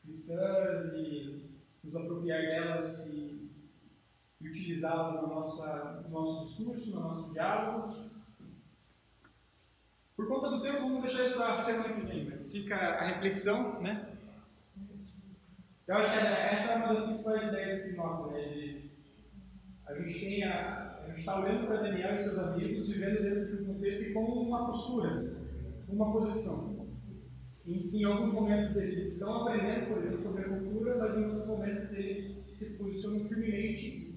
cristãs e nos apropriar delas e e utilizá-las no nosso discurso, no nosso diálogo. Por conta do tempo, vamos deixar isso para a semana que vem, mas fica a reflexão, né? Eu acho que essa é uma das principais ideias que nossa, né? A gente tem a, a gente está olhando para Daniel e seus amigos, vivendo dentro de um contexto e como uma postura, uma posição. Em em alguns momentos eles estão aprendendo, por exemplo, sobre a cultura, mas em outros momentos eles se posicionam firmemente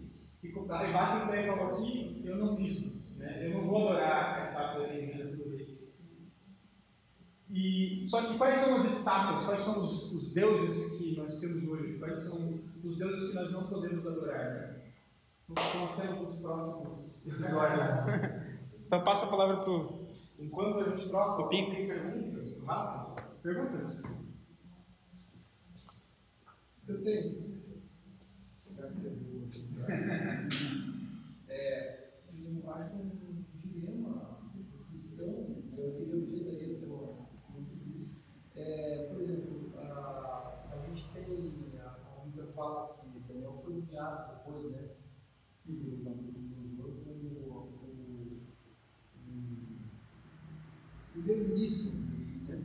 e batem o pé e falam aqui, eu não piso, né? eu não vou adorar a estátua por ele. E, só que quais são as estátuas, quais são os, os, deuses que nós temos hoje? Quais são os deuses que nós não podemos adorar? Né? Então, sendo os próximos episódios. então, passa a palavra para o. Enquanto a gente troca, tem perguntas para Rafa? Perguntas? Você tem? Deve ser é, eu acho que um dilema cristão, eu queria ouvir daí muito disso. É, por exemplo, a, a gente tem, a, a Bíblia fala que Daniel foi nomeado o primeiro-ministro, assim, né?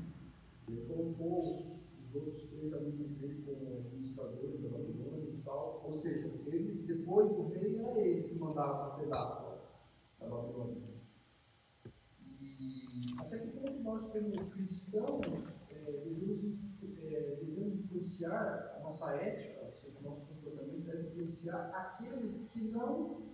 Ele colocou os, os outros três amigos dele como administradores da Babilônia e tal, ou seja, eles, depois do rei, era eles que mandavam o pedaço da Babilônia. E até que ponto nós, como cristãos, é, devemos, é, devemos influenciar a nossa ética, ou seja, o nosso comportamento deve influenciar aqueles que não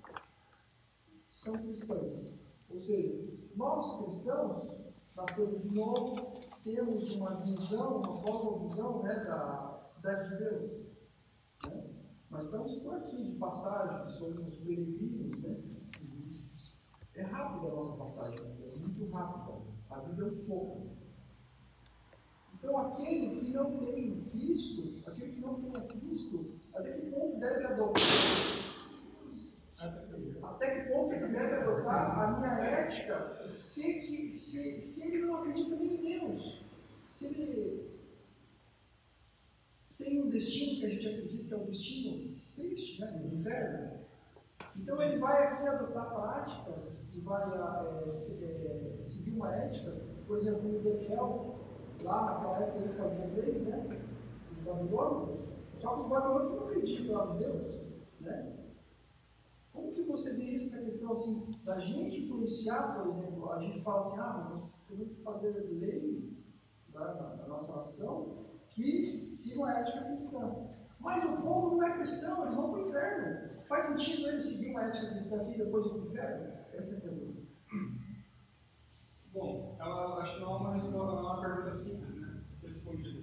são cristãos. Ou seja, nós cristãos, nascemos de novo, temos uma visão, uma nova visão né, da cidade de Deus. Né? Mas estamos por aqui de passagem, somos peregrinos. Né? É rápida a nossa passagem, é muito rápida. A vida é um sopro. Então, aquele que não tem Cristo, aquele que não tem a Cristo, até que ponto deve adotar? Até que ponto ele deve adotar a minha ética se, que, se, se ele não acredita nem em Deus? Se ele tem um destino que a gente acredita que é um destino triste, né? no inferno. Então ele vai aqui adotar práticas e vai é, se, é, seguir uma ética, por exemplo, o Daniel, lá naquela época ele fazia as leis, né? Os babilônicos, só que os babilônicos não acreditam em Deus, né? Como que você vê isso, essa questão assim, da gente influenciar, por exemplo, a gente fala assim, ah, nós temos que fazer leis né, na, nossa nação que sigam a ética cristã. Mas o povo não é cristão, eles vão para o inferno. Faz sentido eles seguir uma ética cristã aqui e depois ir para o inferno? Essa é a pergunta. Bom, ela, acho que não é uma, resposta, não é uma pergunta simples né, ser respondida.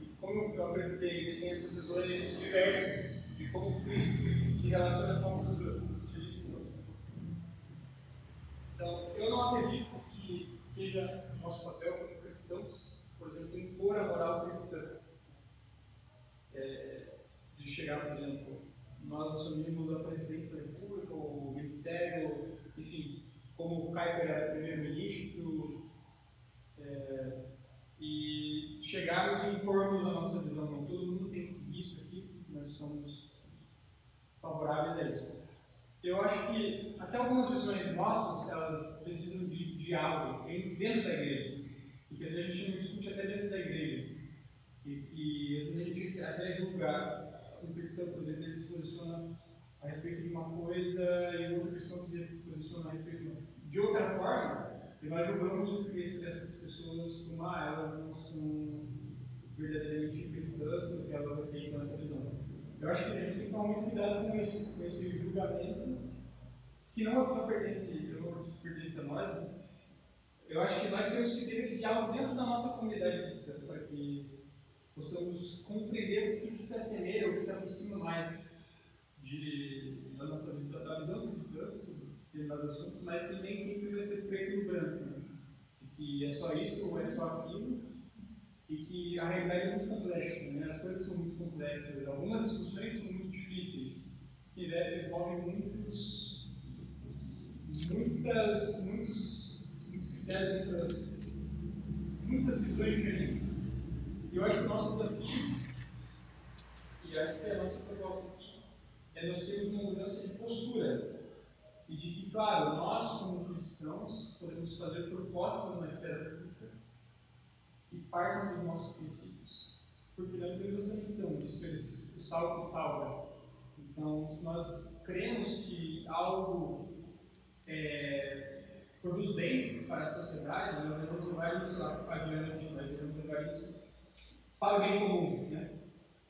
E como eu apresentei, tem essas visões diversas de como Cristo se relaciona com a cultura, como se diz conosco. Então, eu não acredito que seja nosso papel como cristãos, por exemplo, impor a moral cristã. É, de chegar, por exemplo, nós assumimos a presidência da República, o ministério, enfim, como o Kuiper era primeiro-ministro, é, e chegarmos e impormos a nossa visão. Não, todo mundo tem que seguir isso aqui, nós somos favoráveis a isso. Eu acho que até algumas visões nossas, elas precisam de diálogo dentro da igreja, e que às vezes a gente não discute até dentro da igreja, e que às vezes a gente até julga um cristão, por exemplo, ele se posiciona a respeito de uma coisa e o outro cristão se posiciona a respeito de outra forma, e nós julgamos essas pessoas como ah, elas não são verdadeiramente cristãs porque elas aceitam essa visão. Eu acho que a gente tem que tomar muito cuidado com isso, com esse julgamento que não, não pertence, não pertence a nós. Né? Eu acho que nós temos que ter esse diálogo dentro da nossa comunidade cristã, para que possamos compreender o que, se assemelha, o que se aproxima mais de, da nossa vida, da visão cristã sobre determinados assuntos, mas que nem sempre vai ser preto e branco, né? que é só isso ou é só aquilo, e que a realidade é muito complexa, né? as coisas são muito complexas, algumas discussões são muito difíceis, que envolvem muitos, muitas, muitos, muitos critérios, muitas, muitas visões diferentes. E eu acho que o nosso desafio, e essa que é a nossa proposta aqui, é nós termos uma mudança de postura. E de que, claro, nós, como cristãos, podemos fazer propostas na esfera partam dos nossos princípios. Porque nós temos essa missão de ser o sal que salva. Então, se nós cremos que algo é, produz bem para a sociedade, nós devemos levar isso adiante, nós devemos levar isso para o bem comum. Né?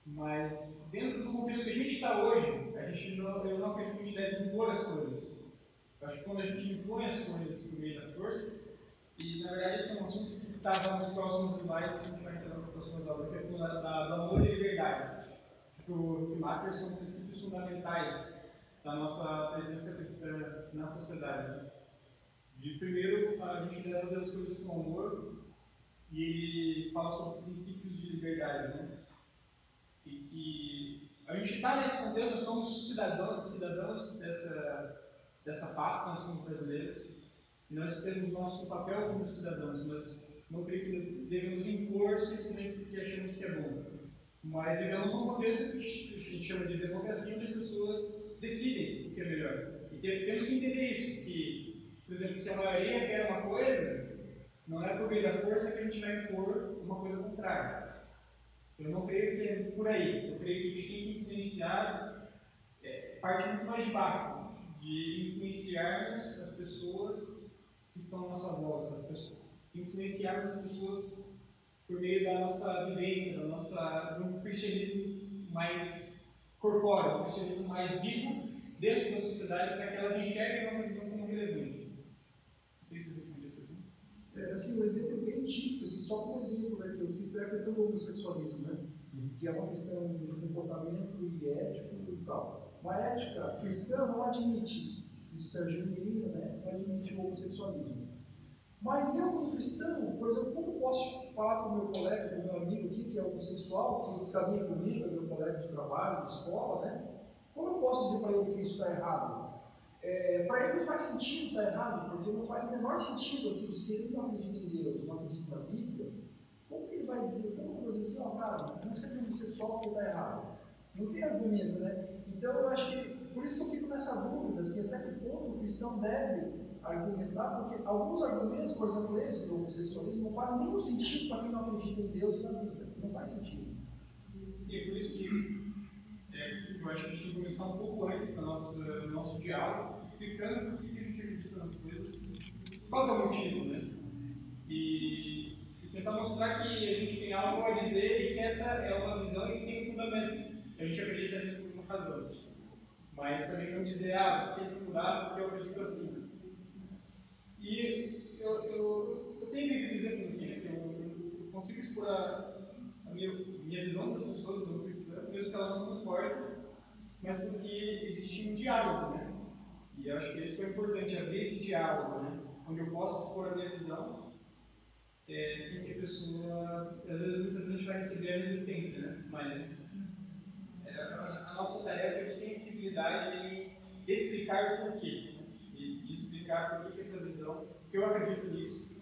Mas, dentro do contexto que a gente está hoje, a gente não, eu não acredito que a gente deve impor as coisas. Eu acho que quando a gente impõe as coisas por meio da força, e na verdade esse é um assunto estava nos próximos slides, que a gente vai entrar nas próximas aulas, a questão da, da, do amor e liberdade. Que o que Macker são princípios fundamentais da nossa presença cristã na sociedade. De primeiro, a gente deve fazer as coisas com amor, e ele fala sobre princípios de liberdade. Né? E que a gente está nesse contexto, nós somos cidadãos, cidadãos dessa dessa pátria, nós somos brasileiros, e nós temos nosso papel como cidadãos, mas não creio que devemos impor simplesmente porque achamos que é bom. Mas vivemos num contexto que a gente chama de democracia, onde as pessoas decidem o que é melhor. E temos que entender isso, que, por exemplo, se a maioria quer uma coisa, não é por meio da força que a gente vai impor uma coisa contrária. Eu não creio que é por aí. Eu creio que a gente tem que influenciar, é, parte muito mais de baixo, de influenciarmos as pessoas que estão à nossa volta, as pessoas, influenciarmos as pessoas por meio da nossa vivência, da nossa, de um cristianismo mais corpóreo, um cristianismo mais vivo dentro da sociedade, para que elas enxerguem a nossa visão como relevante. Não sei se eu respondi a pergunta. É, assim, um exemplo bem típico, assim, só como exemplo, né, que eu cito é a questão do homossexualismo, né? que é uma questão de comportamento e ético e tal. Uma ética cristã não admite, cristã genuína, né, não admite o homossexualismo. Mas eu, como cristão, por exemplo, como posso falar com o meu colega, com o meu amigo aqui, que é homossexual, que caminha comigo, é meu colega de trabalho, de escola, né? Como eu posso dizer para ele que isso está errado? É, para ele não faz sentido estar tá errado, porque não faz o menor sentido aquilo. Se ele não acredita em Deus, não acredita na Bíblia, como que ele vai dizer, como que eu dizer assim, ó, cara, não seja homossexual porque está errado? Não tem argumento, né? Então eu acho que, por isso que eu fico nessa dúvida, assim, até que ponto o cristão deve argumentar, porque alguns argumentos, por exemplo, esse do homossexualismo, não faz nenhum sentido para quem não acredita em Deus e na Bíblia. Não faz sentido. Sim, é por isso que é, eu acho que a gente tem que começar um pouco antes no nosso, no nosso diálogo, explicando por que a gente acredita nas coisas, qual é o motivo, né? E, e, tentar mostrar que a gente tem algo a dizer e que essa é uma visão que tem fundamento. A gente acredita nisso por uma razão. Mas também não dizer, ah, você tem que mudar porque eu acredito assim. E eu, eu, eu tenho vivido exemplos assim, né, eu, eu consigo expor a, minha, minha visão das pessoas não cristãs, mesmo que ela não concorde, mas porque existe um diálogo, né? E eu acho que isso é importante, abrir esse diálogo, né? Onde eu posso expor a minha visão, é, sem que a pessoa, às vezes, muitas vezes a gente vai receber a resistência, né? Mas é, a, nossa tarefa é de sensibilidade em explicar o porquê explicar por que essa visão, porque eu acredito nisso,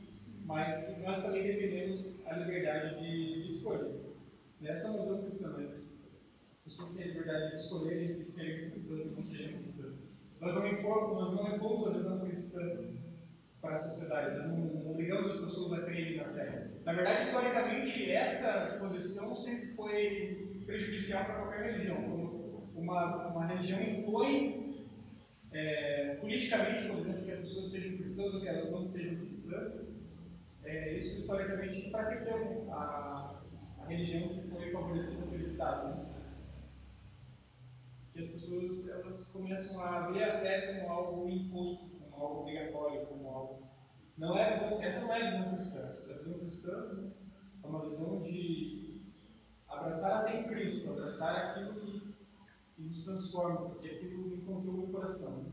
mas nós também defendemos a liberdade de, de escolha. Essa uma visão cristã, as pessoas têm a liberdade de escolher entre serem cristãs e não serem cristãs. Nós não impomos a visão cristã para a sociedade, nós não obrigamos as pessoas a crerem na fé. Na verdade, historicamente, essa posição sempre foi prejudicial para qualquer religião. Uma, uma religião impõe é, politicamente, por exemplo, que as pessoas sejam cristãs ou que elas não sejam cristãs, é, isso historicamente enfraqueceu a, a, religião que foi favorecida pelo Estado. Né? Que as pessoas elas começam a ver a fé como algo imposto, como algo obrigatório, como algo. Não é visão, essa não é a visão cristã. A visão cristã é uma visão de abraçar a fé em Cristo, abraçar aquilo que e nos transforma, porque aquilo encontrou meu coração.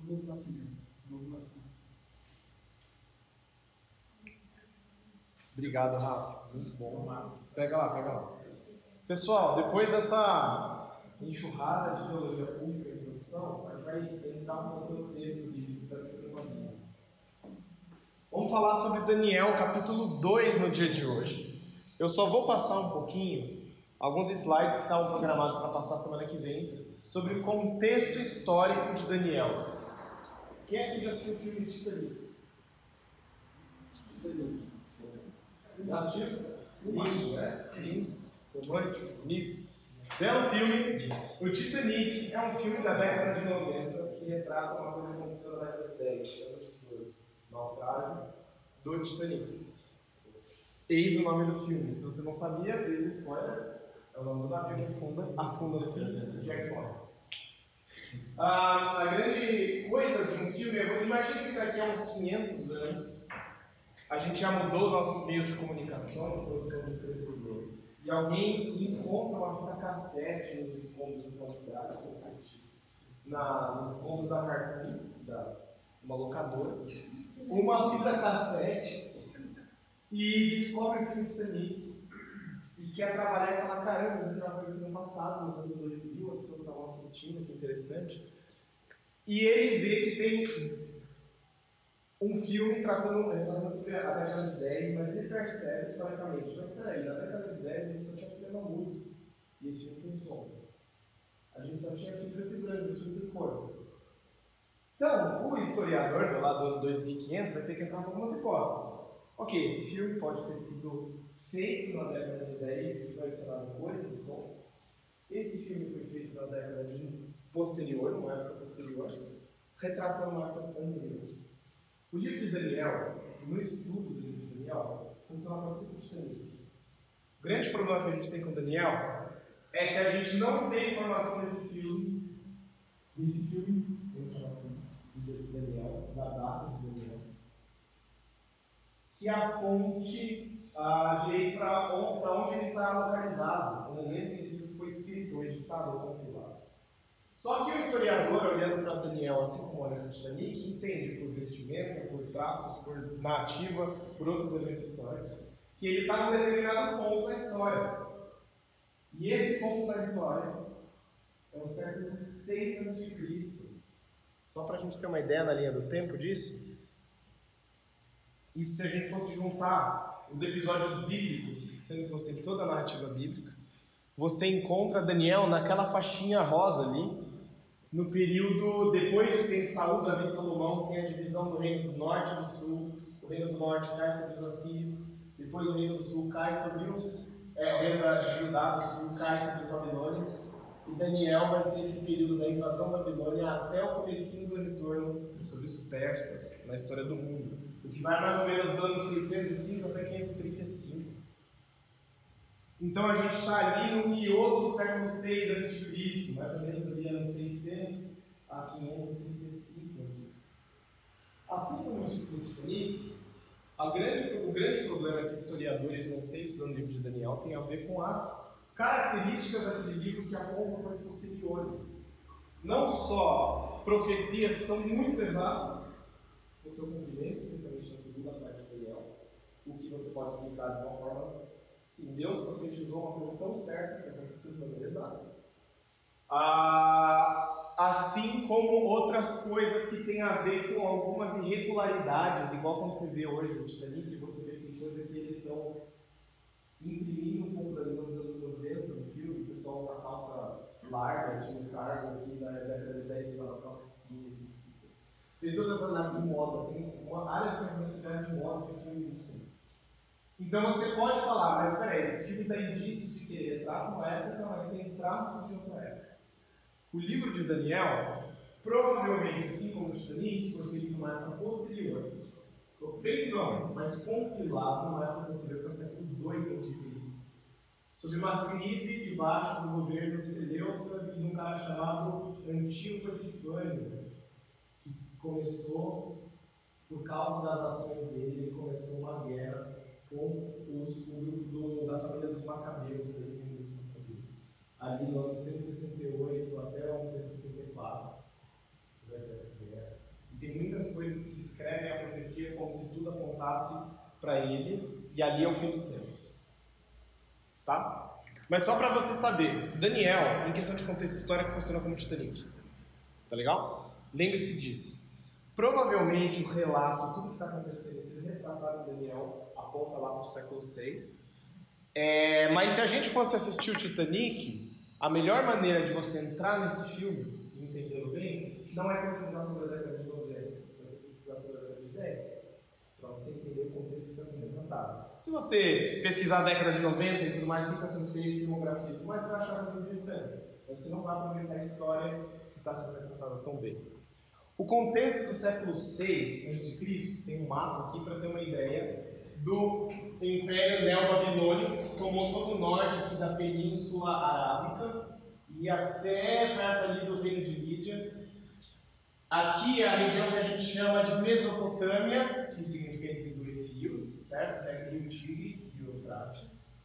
O novo nascimento. O novo nascimento. Obrigado, Rafa. Muito bom. Pega lá, pega lá. Pessoal, depois dessa enxurrada de teologia pública e introdução, a gente vai entrar um pouco no texto de que Vamos falar sobre Daniel, capítulo 2, no dia de hoje. Eu só vou passar um pouquinho alguns slides estavam programados para passar semana que vem, sobre o contexto histórico de Daniel. Quem é que já assistiu o filme de Titanic? Titanic. Já assistiu? Isso, é? Romântico, bonito. Belo filme. O Titanic é um filme da década de 90 que retrata uma coisa que aconteceu na década de 10, anos 12. Naufrágio do Titanic. Eis o nome do filme. Se você não sabia, eis o spoiler. É do navio que funda, afunda no filme, Jack Bond. Ah, a grande coisa de um filme, eu imagino que daqui a uns 500 anos a gente já mudou nossos meios de comunicação, produção de televisão, e alguém encontra uma fita cassete nos escombros de uma cidade, na, nos escombros da Cartoon, da uma locadora, uma fita cassete e descobre o filme Titanic quer trabalhar e falar, caramba, isso é uma coisa que no passado, nos anos 2000, as pessoas estavam assistindo, que interessante. E ele vê que tem um filme tratando, gente está sobre a década de 10, mas ele percebe historicamente, mas peraí, na década de 10 a gente só tinha cinema mudo, e esse filme tem som. A gente só tinha filme preto e branco, filme tem cor. Então, o historiador do lado do ano 2500 vai ter que entrar com algumas hipóteses. Ok, esse filme pode ter sido feito na década de 10 e foi adicionado cores e som. Esse filme foi feito na década de posterior, numa época posterior, retratando uma época anterior. O livro de Daniel, no estudo do livro de Daniel, funciona parecido com o Titanic. O grande problema que a gente tem com Daniel é que a gente não tem informação nesse filme, nesse filme, sem informação, de Daniel, da data de Daniel, que aponte ah, direito para onde ele está localizado, no momento em que foi escrito, editado ou compilado. Só que o historiador, olhando para Daniel, assim como olha para Titanic, entende por vestimenta, por traços, por narrativa, por outros eventos históricos, que ele está num determinado ponto na história. E esse ponto da história é o século 6 a.C. Só para a gente ter uma ideia na linha do tempo disso, e se a gente fosse juntar os episódios bíblicos, sendo que você tem toda a narrativa bíblica, você encontra Daniel naquela faixinha rosa ali, no período depois de ter Saúl, Davi Salomão, tem a divisão do reino do norte e do sul, o reino do norte cai sobre os assírios, depois o reino do sul cai sobre os, é, o reino de Judá do sul cai sobre os babilônios, e Daniel vai ser esse período da invasão da Babilônia até o começo do retorno sobre os persas na história do mundo, que vai mais ou menos do ano 605 até 535. Então a gente está ali no miolo do século 6 a.C., mais ou menos ali anos 600 a 535 Assim como o Instituto Titanic, grande, o grande problema que historiadores não têm estudando o livro de Daniel tem a ver com as características daquele livro que apontam para as posteriores. Não só profecias que são muito exatas seu cumprimento, especialmente na segunda parte de Daniel, o que você pode explicar de uma forma Sim, Deus profetizou uma coisa tão certa que aconteceu de maneira exata. Ah, assim como outras coisas que têm a ver com algumas irregularidades, igual como você vê hoje no Titanic, você vê que tem coisa que eles estão imprimindo um pouco da visão dos anos 90 no filme, o pessoal usa calça larga, estilo cargo, aqui na década de 10 usava calça skinny, tem todas as análises de moda, tem uma área de conhecimento de moda de filme então você pode falar, mas espera aí, esse filme dá indícios de que ele retrata uma época, mas tem traços de outra época. O livro de Daniel, provavelmente, assim como o Titanic, foi feito numa época posterior. Feito não, mas compilado numa época posterior, para o século II a.C. Sob uma crise debaixo do governo de Seleucas e de um cara chamado Antíoco Epifânio, que começou, por causa das ações dele, ele começou uma guerra com os, grupo da família dos Macabeus, Macabeus. Ali no ano 168 até o ano 164, você vai ter essa guerra. E tem muitas coisas que descrevem a profecia como se tudo apontasse para ele, e ali é o fim dos tempos. Tá? Mas só para você saber, Daniel, em questão de contexto histórico, funciona como Titanic. Tá legal? Lembre-se disso. Provavelmente o relato, tudo que está acontecendo, se retratado em Daniel, aponta lá para o século VI. É, mas se a gente fosse assistir o Titanic, a melhor maneira de você entrar nesse filme, entendendo bem, não é pesquisar sobre a década de 90, mas é pesquisar sobre a década de 10, para você entender o contexto que está sendo retratado. Se você pesquisar a década de 90 e tudo mais, está sendo feito, filmografia mais, você vai achar coisas interessantes. Você não vai aproveitar a história que está sendo retratada tão bem. O contexto do século VI a.C., tem um mapa aqui para ter uma ideia, do Império Neo-Babilônico, que tomou todo o norte aqui da Península Arábica e até perto ali do Reino de Lídia. Aqui é a região que a gente chama de Mesopotâmia, que significa entre dois rios, certo? É Rio Tigre e Eufrates.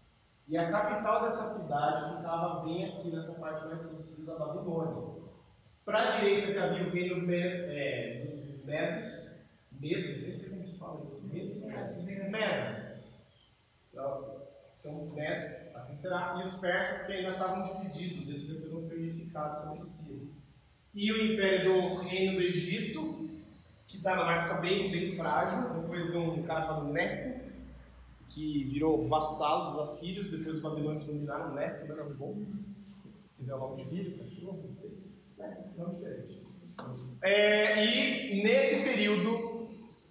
E a capital dessa cidade ficava bem aqui nessa parte mais sul da Babilônia. Para a direita que havia o reino é, dos Medos, Medos, nem sei como se fala isso. Medos, Mes. Então, Mes, assim será. E os persas que ainda estavam divididos, eles depois vão ser unificados sobre Ciro. E o império do reino do Egito, que está numa época bem, bem frágil, depois de um cara chamado Neco, que virou vassalo dos assírios, depois os babilônios dominaram Neco, não era bom. Se quiser o nome de filho, cachorro, não sei. É, e nesse período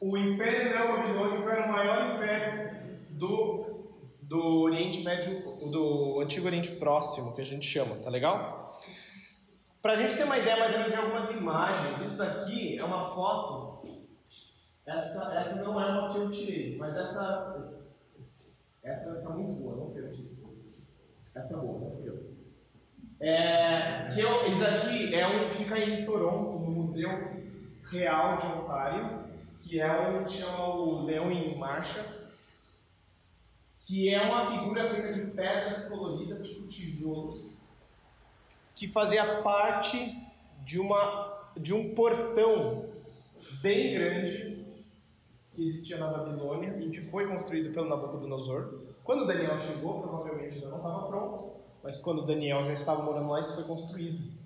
o Império Neo-Babilônico era o maior império do, do Oriente Médio, do Antigo Oriente Próximo, que a gente chama, tá legal? Pra gente ter uma ideia mais ou menos de algumas imagens, isso daqui é uma foto. Essa, essa não é uma que eu tirei, mas essa essa tá muito boa, não foi eu tirei. Essa é boa, não fui eu. É, que eu, aqui é um, fica em Toronto, no Museu Real de Ontário, que é um chama o Leão em Marcha, que é uma figura feita de pedras coloridas, tipo tijolos, que fazia parte de, uma, de um portão bem grande que existia na Babilônia e que foi construído pelo Nabucodonosor. Quando Daniel chegou, provavelmente ainda não estava pronto, mas quando Daniel já estava morando lá, isso foi construído.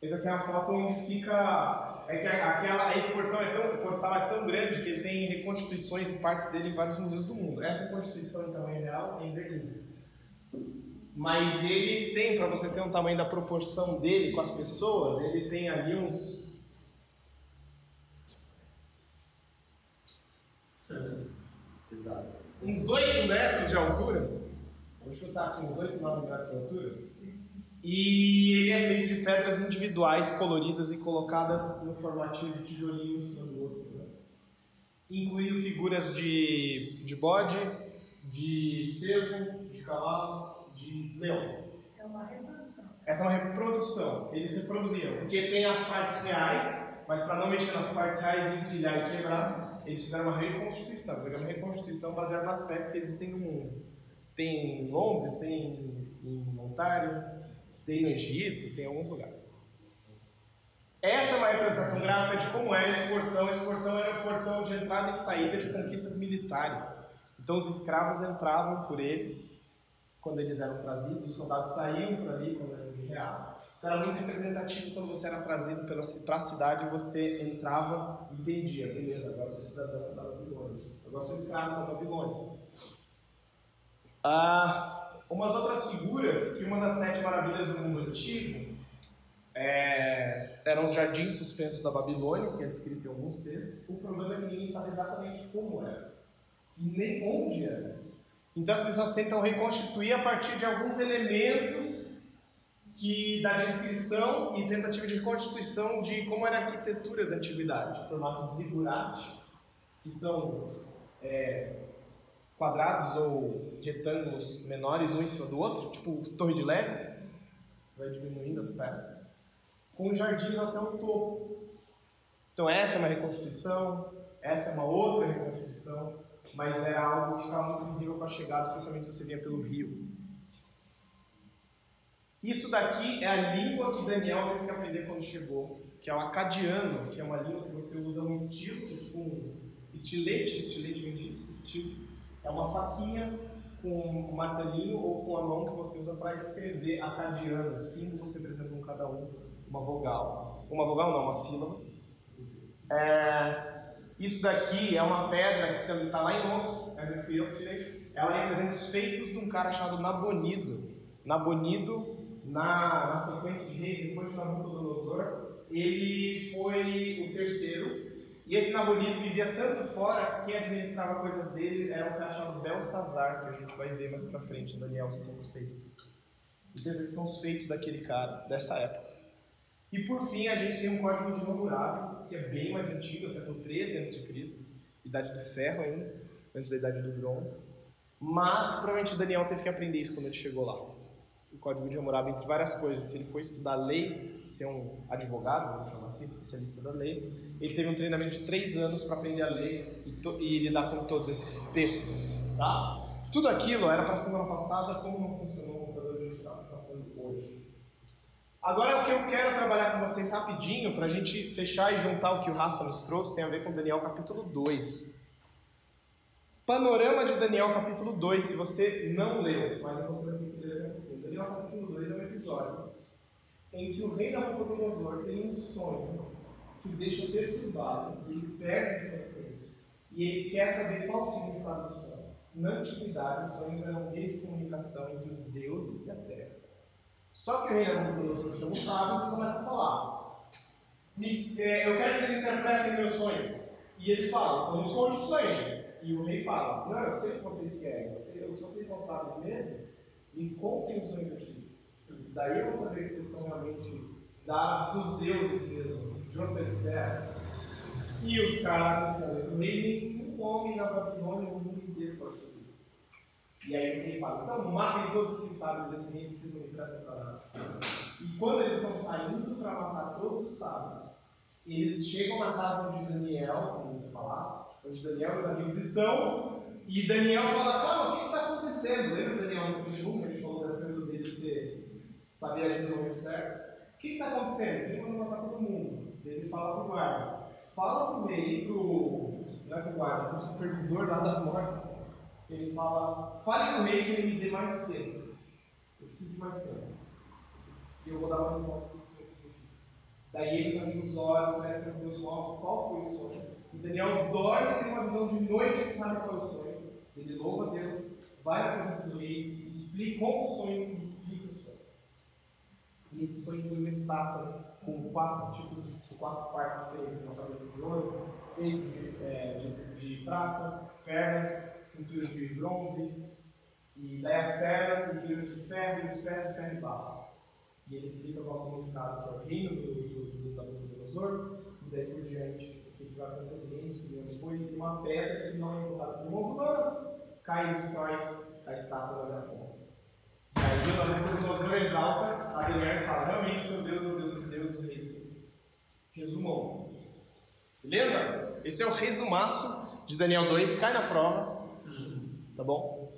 Essa aqui é uma foto onde fica. É que aquela, esse portão é tão, portal é tão grande que ele tem reconstituições e partes dele em vários museus do mundo. Essa constituição em tamanho real é em Berlim. Mas ele tem, para você ter um tamanho da proporção dele com as pessoas, ele tem ali uns. Exato. Uns 8 metros de altura. Vou chutar aqui uns 8, 9 metros de altura. E ele é feito de pedras individuais coloridas e colocadas no formatinho de tijolinho em cima do outro. Né? Incluindo figuras de, de bode, de cervo, de cavalo, de leão. É uma reprodução. Essa é uma reprodução. Eles se produziam, porque tem as partes reais, mas para não mexer nas partes reais, empilhar e quebrar, eles fizeram uma reconstituição. Fizeram uma reconstituição baseada nas peças que existem no mundo. Tem em Londres, tem em Ontário, tem no Egito, tem em alguns lugares. Essa é uma representação gráfica de como era esse portão. Esse portão era o portão de entrada e saída de conquistas militares. Então os escravos entravam por ele quando eles eram trazidos, os soldados saíam por ali quando era guerrear. Então era muito representativo quando você era trazido para a cidade, você entrava e entendia, beleza, agora eu sou cidadão da Babilônia, agora eu sou escravo da Babilônia. Ah, umas outras figuras, que uma das sete maravilhas do mundo antigo é, eram os jardins suspensos da Babilônia, que é descrito em alguns textos. O problema é que ninguém sabe exatamente como era e nem onde era. Então as pessoas tentam reconstituir a partir de alguns elementos que da descrição e tentativa de reconstituição de como era a arquitetura da antiguidade, formato de zigurate, que são é, quadrados ou retângulos menores um em cima do outro, tipo torre de Lego, você vai diminuindo as peças, com jardins até o topo. Então essa é uma reconstituição, essa é uma outra reconstituição, mas era algo que estava muito visível com a chegada, especialmente se você vinha pelo rio. Isso daqui é a língua que Daniel teve que aprender quando chegou, que é o acadiano, que é uma língua que você usa um estilo, tipo um estilete, estilete vem disso, estilo. É uma faquinha com um martelinho ou com a mão que você usa para escrever acadiano. Símbolo você precisa com cada um, uma vogal. Uma vogal não, uma sílaba. É, isso daqui é uma pedra que está lá em Londres, essa fui eu que tirei. Ela representa os feitos de um cara chamado Nabonido. Nabonido, na, na sequência de reis, depois de Nabucodonosor, ele foi o terceiro. E esse Nabonido vivia tanto fora que quem administrava coisas dele era um cara chamado Belsazar, que a gente vai ver mais pra frente, Daniel 5, 6. Então esses são os feitos daquele cara, dessa época. E por fim, a gente tem um código de Hammurabi, que é bem mais antigo, é século 13 a.C., idade do ferro ainda, antes da idade do bronze. Mas provavelmente Daniel teve que aprender isso quando ele chegou lá. O código de Hammurabi, entre várias coisas, se ele foi estudar lei, ser um advogado, vamos chamar assim, especialista da lei, ele teve um treinamento de três anos para aprender a lei e, e, lidar com todos esses textos. Tá? Tudo aquilo era para semana passada, como não funcionou o computador que a gente está passando hoje. Agora o que eu quero trabalhar com vocês rapidinho, para a gente fechar e juntar o que o Rafa nos trouxe, tem a ver com Daniel capítulo 2. Panorama de Daniel capítulo 2, se você não leu, mas você vai que ler Daniel capítulo 2 é um episódio em que o rei Nabucodonosor tem um sonho que o deixa perturbado, ele perde sua cabeça, e ele quer saber qual o significado do sonho. Na antiguidade, os sonhos eram um meio de comunicação entre os deuses e a terra. Só que o rei Nabucodonosor chama os sábios e começa a falar. Me, é, eu quero que vocês interpretem meu sonho. E eles falam, então nos conte o sonho. E o rei fala: Não, eu sei o que vocês querem. Se vocês não sabem mesmo, me contem o sonho que eu tive. Daí eu vou saber que vocês são realmente da, dos deuses mesmo, outra esfera. E os caras respondem: O rei, nenhum homem na Babilônia, no mundo inteiro pode fazer. E aí o rei fala: Então matem todos esses sábios desse rei, precisam me trazer para lá. E quando eles estão saindo para matar todos os sábios, eles chegam na casa de Daniel, no palácio, onde Daniel e os amigos estão, e Daniel fala, calma, o que está acontecendo? Lembra Daniel no primeiro que gente falou das coisas dele ser, saber agir no momento certo? O que está acontecendo? Ele manda matar todo mundo. Ele fala para o guarda, fala para o rei, pro, não é guarda, para o supervisor lá das mortes, ele fala, fale o rei que ele me dê mais tempo. Eu preciso de mais tempo. E eu vou dar uma resposta para o senhor. Daí eles amigos oram, né, para Deus mostra qual foi o sonho. E Daniel dorme, tem uma visão de noite e sabe qual é o sonho. Ele louva a Deus, vai na presença do rei, explica, o sonho e explica o sonho. E esse sonho foi uma estátua com quatro tipos de quatro partes diferentes, uma cabeça de ouro, peito de, é, de, de prata, pernas, cintura de bronze, e daí as pernas, cinturas de ferro e os pés de ferro e barro. E ele explica qual o significado que é o reino do, do, do Nabucodonosor, e daí por diante o que vai acontecer em depois uma pedra que não é empurrada por mãos humanas, cai e destrói a estátua da Jacó. Aí o Nabucodonosor exalta a mulher e fala, realmente, seu Deus o Deus dos deuses, o rei dos reis. Resumão. Beleza? Esse é o resumaço de Daniel 2, cai na prova. Tá bom?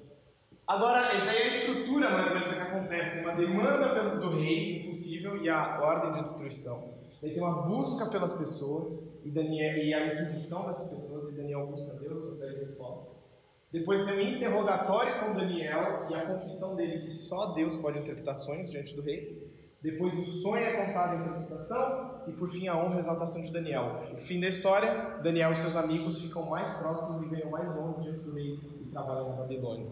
Agora, essa é a estrutura mais ou menos que acontece. Uma demanda do rei, impossível, e a ordem de destruição. Daí tem uma busca pelas pessoas e, Daniel, e a inquisição dessas pessoas, e Daniel busca Deus, consegue resposta. Depois tem um interrogatório com Daniel e a confissão dele que só Deus pode interpretar sonhos diante do rei. Depois o sonho é contado em interpretação e por fim a honra e exaltação de Daniel. O fim da história, Daniel e seus amigos ficam mais próximos e ganham mais honras diante do rei e trabalham na Babilônia.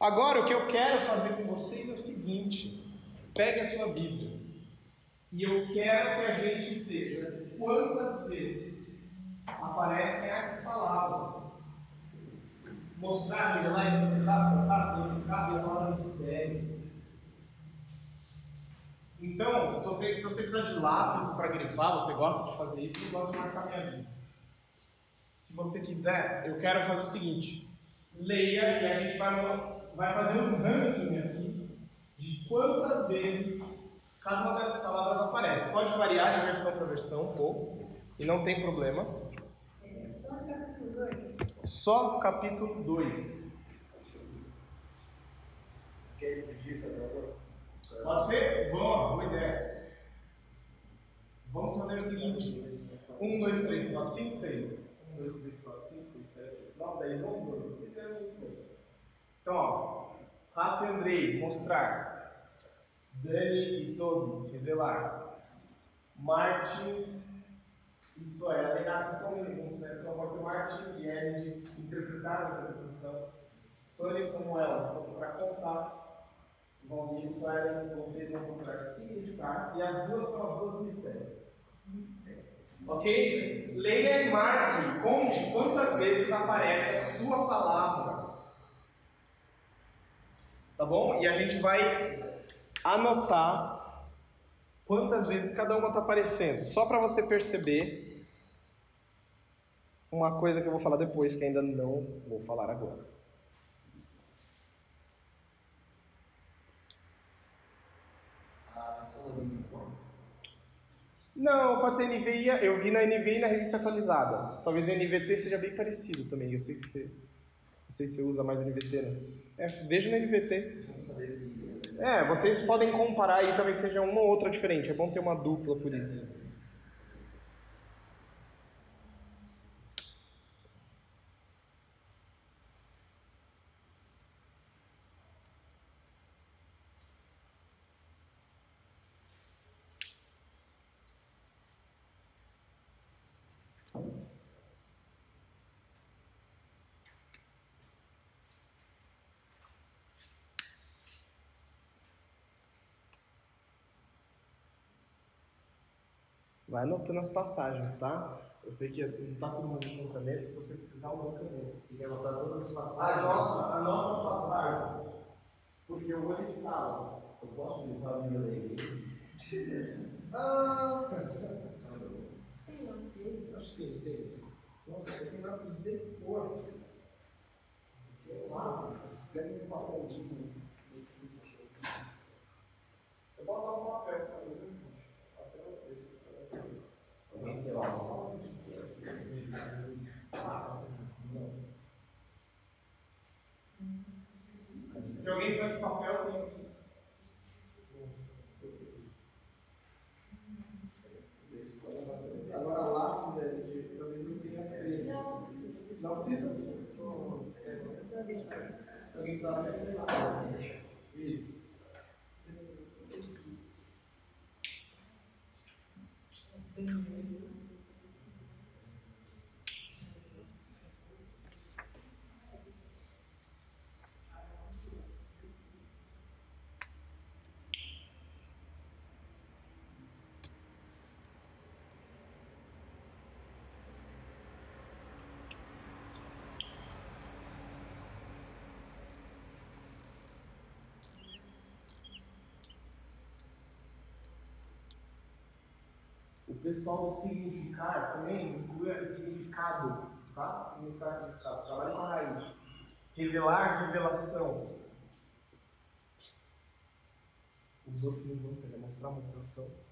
Agora o que eu quero fazer com vocês é o seguinte: pegue a sua Bíblia e eu quero que a gente veja quantas vezes aparecem essas palavras. Mostrar, revelar, interpretar, contar, significar, revelar mistério. Então, se você, se você precisar de lápis para grifar, você gosta de fazer isso, eu gosto de marcar minha vida. Se você quiser, eu quero fazer o seguinte: leia e a gente vai, vai fazer um ranking aqui de quantas vezes cada uma dessas palavras aparece. Pode variar de versão para versão um pouco, e não tem problema. Só capítulo 2. Quer dividir, Pedro? Pode ser? Boa, boa ideia. Vamos fazer o seguinte: 1, 2, 3, 4, 5, 6. 1, 2, 3, 4, 5, 6, 7, 8, 9, 10, 11, 12. Você quer muito Então, ó. Rafa e Andrei, mostrar. Dani e Toby, revelar. Martin e Suela, tem nasce são juntos, né? Então pode ser Martin e de interpretar a interpretação. Sônia e Samuel, só para contar. Vão vir Suela, vocês vão procurar significar. E as duas são as duas do mistério. Ok? Leia e marque, conte quantas vezes aparece a sua palavra. Tá bom? E a gente vai anotar quantas vezes cada uma está aparecendo, só para você perceber uma coisa que eu vou falar depois, que ainda não vou falar agora. Não, pode ser NVI, eu vi na NVI e na revista atualizada. Talvez o NVT seja bem parecido também, eu sei que você, não sei se você usa mais NVT, né? É, veja no NVT. É, vocês podem comparar e talvez seja uma ou outra diferente. É bom ter uma dupla por isso. Vai anotando as passagens, tá? Eu sei que não está todo mundo com caneta, se você precisar, uma caneta. E quer anotar todas as passagens. Anota, anota as passagens, porque eu vou listá-las. Eu posso me falar de da igreja? Ah, acho que sim, tem. Nossa, você tem dados de cor. Pega um papelzinho. Eu posso dar um papel, talvez ajude. Papel esse. Alguém quer lá? Se alguém precisa de papel, tem aqui. Agora lápis é de. Talvez não tenha frente. Não precisa? Se alguém precisar, vai ser lápis. Isso. O pessoal significar também o significado, tá? Significar, significado. Trabalhe com a raiz. Revelar, revelação. Os outros não vão ter, mostrar, mostração.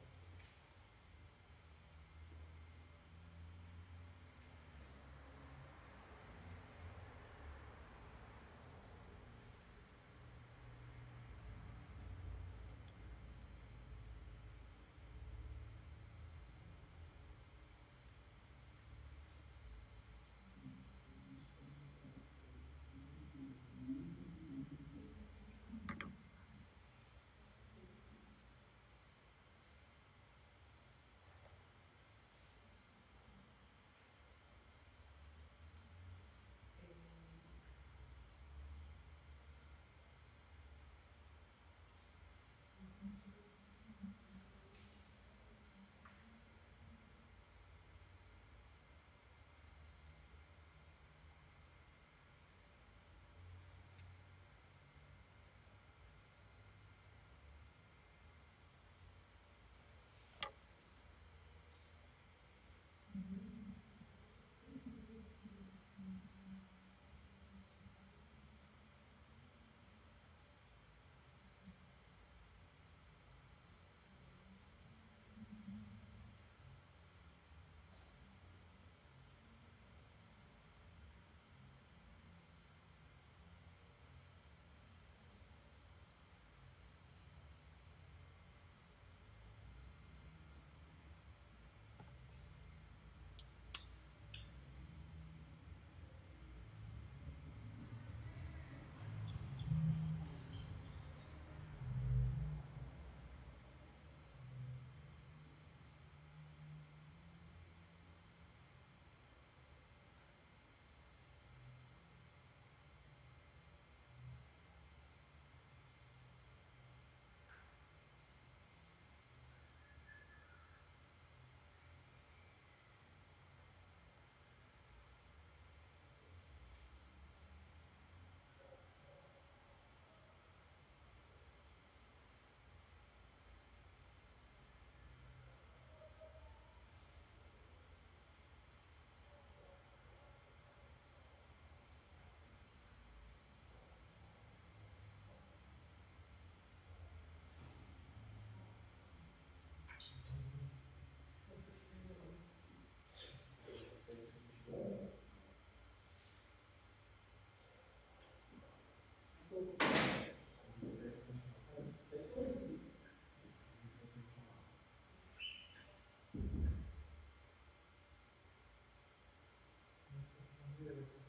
Deus nos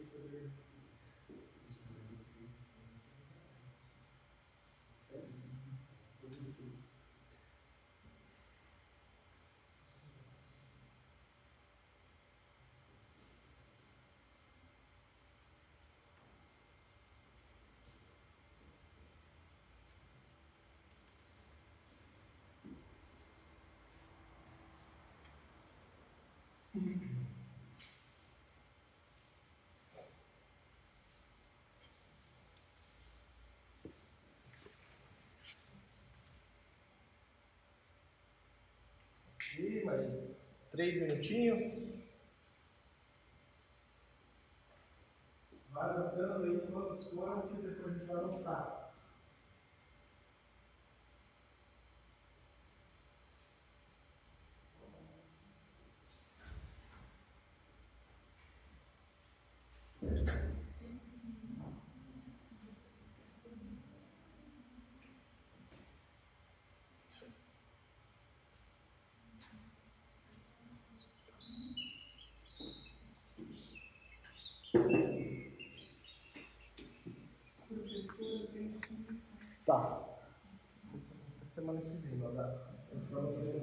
E mais três minutinhos. Vai anotando aí quantos foram que depois a gente vai anotar. Tá. Essa- Semana que vem, não dá.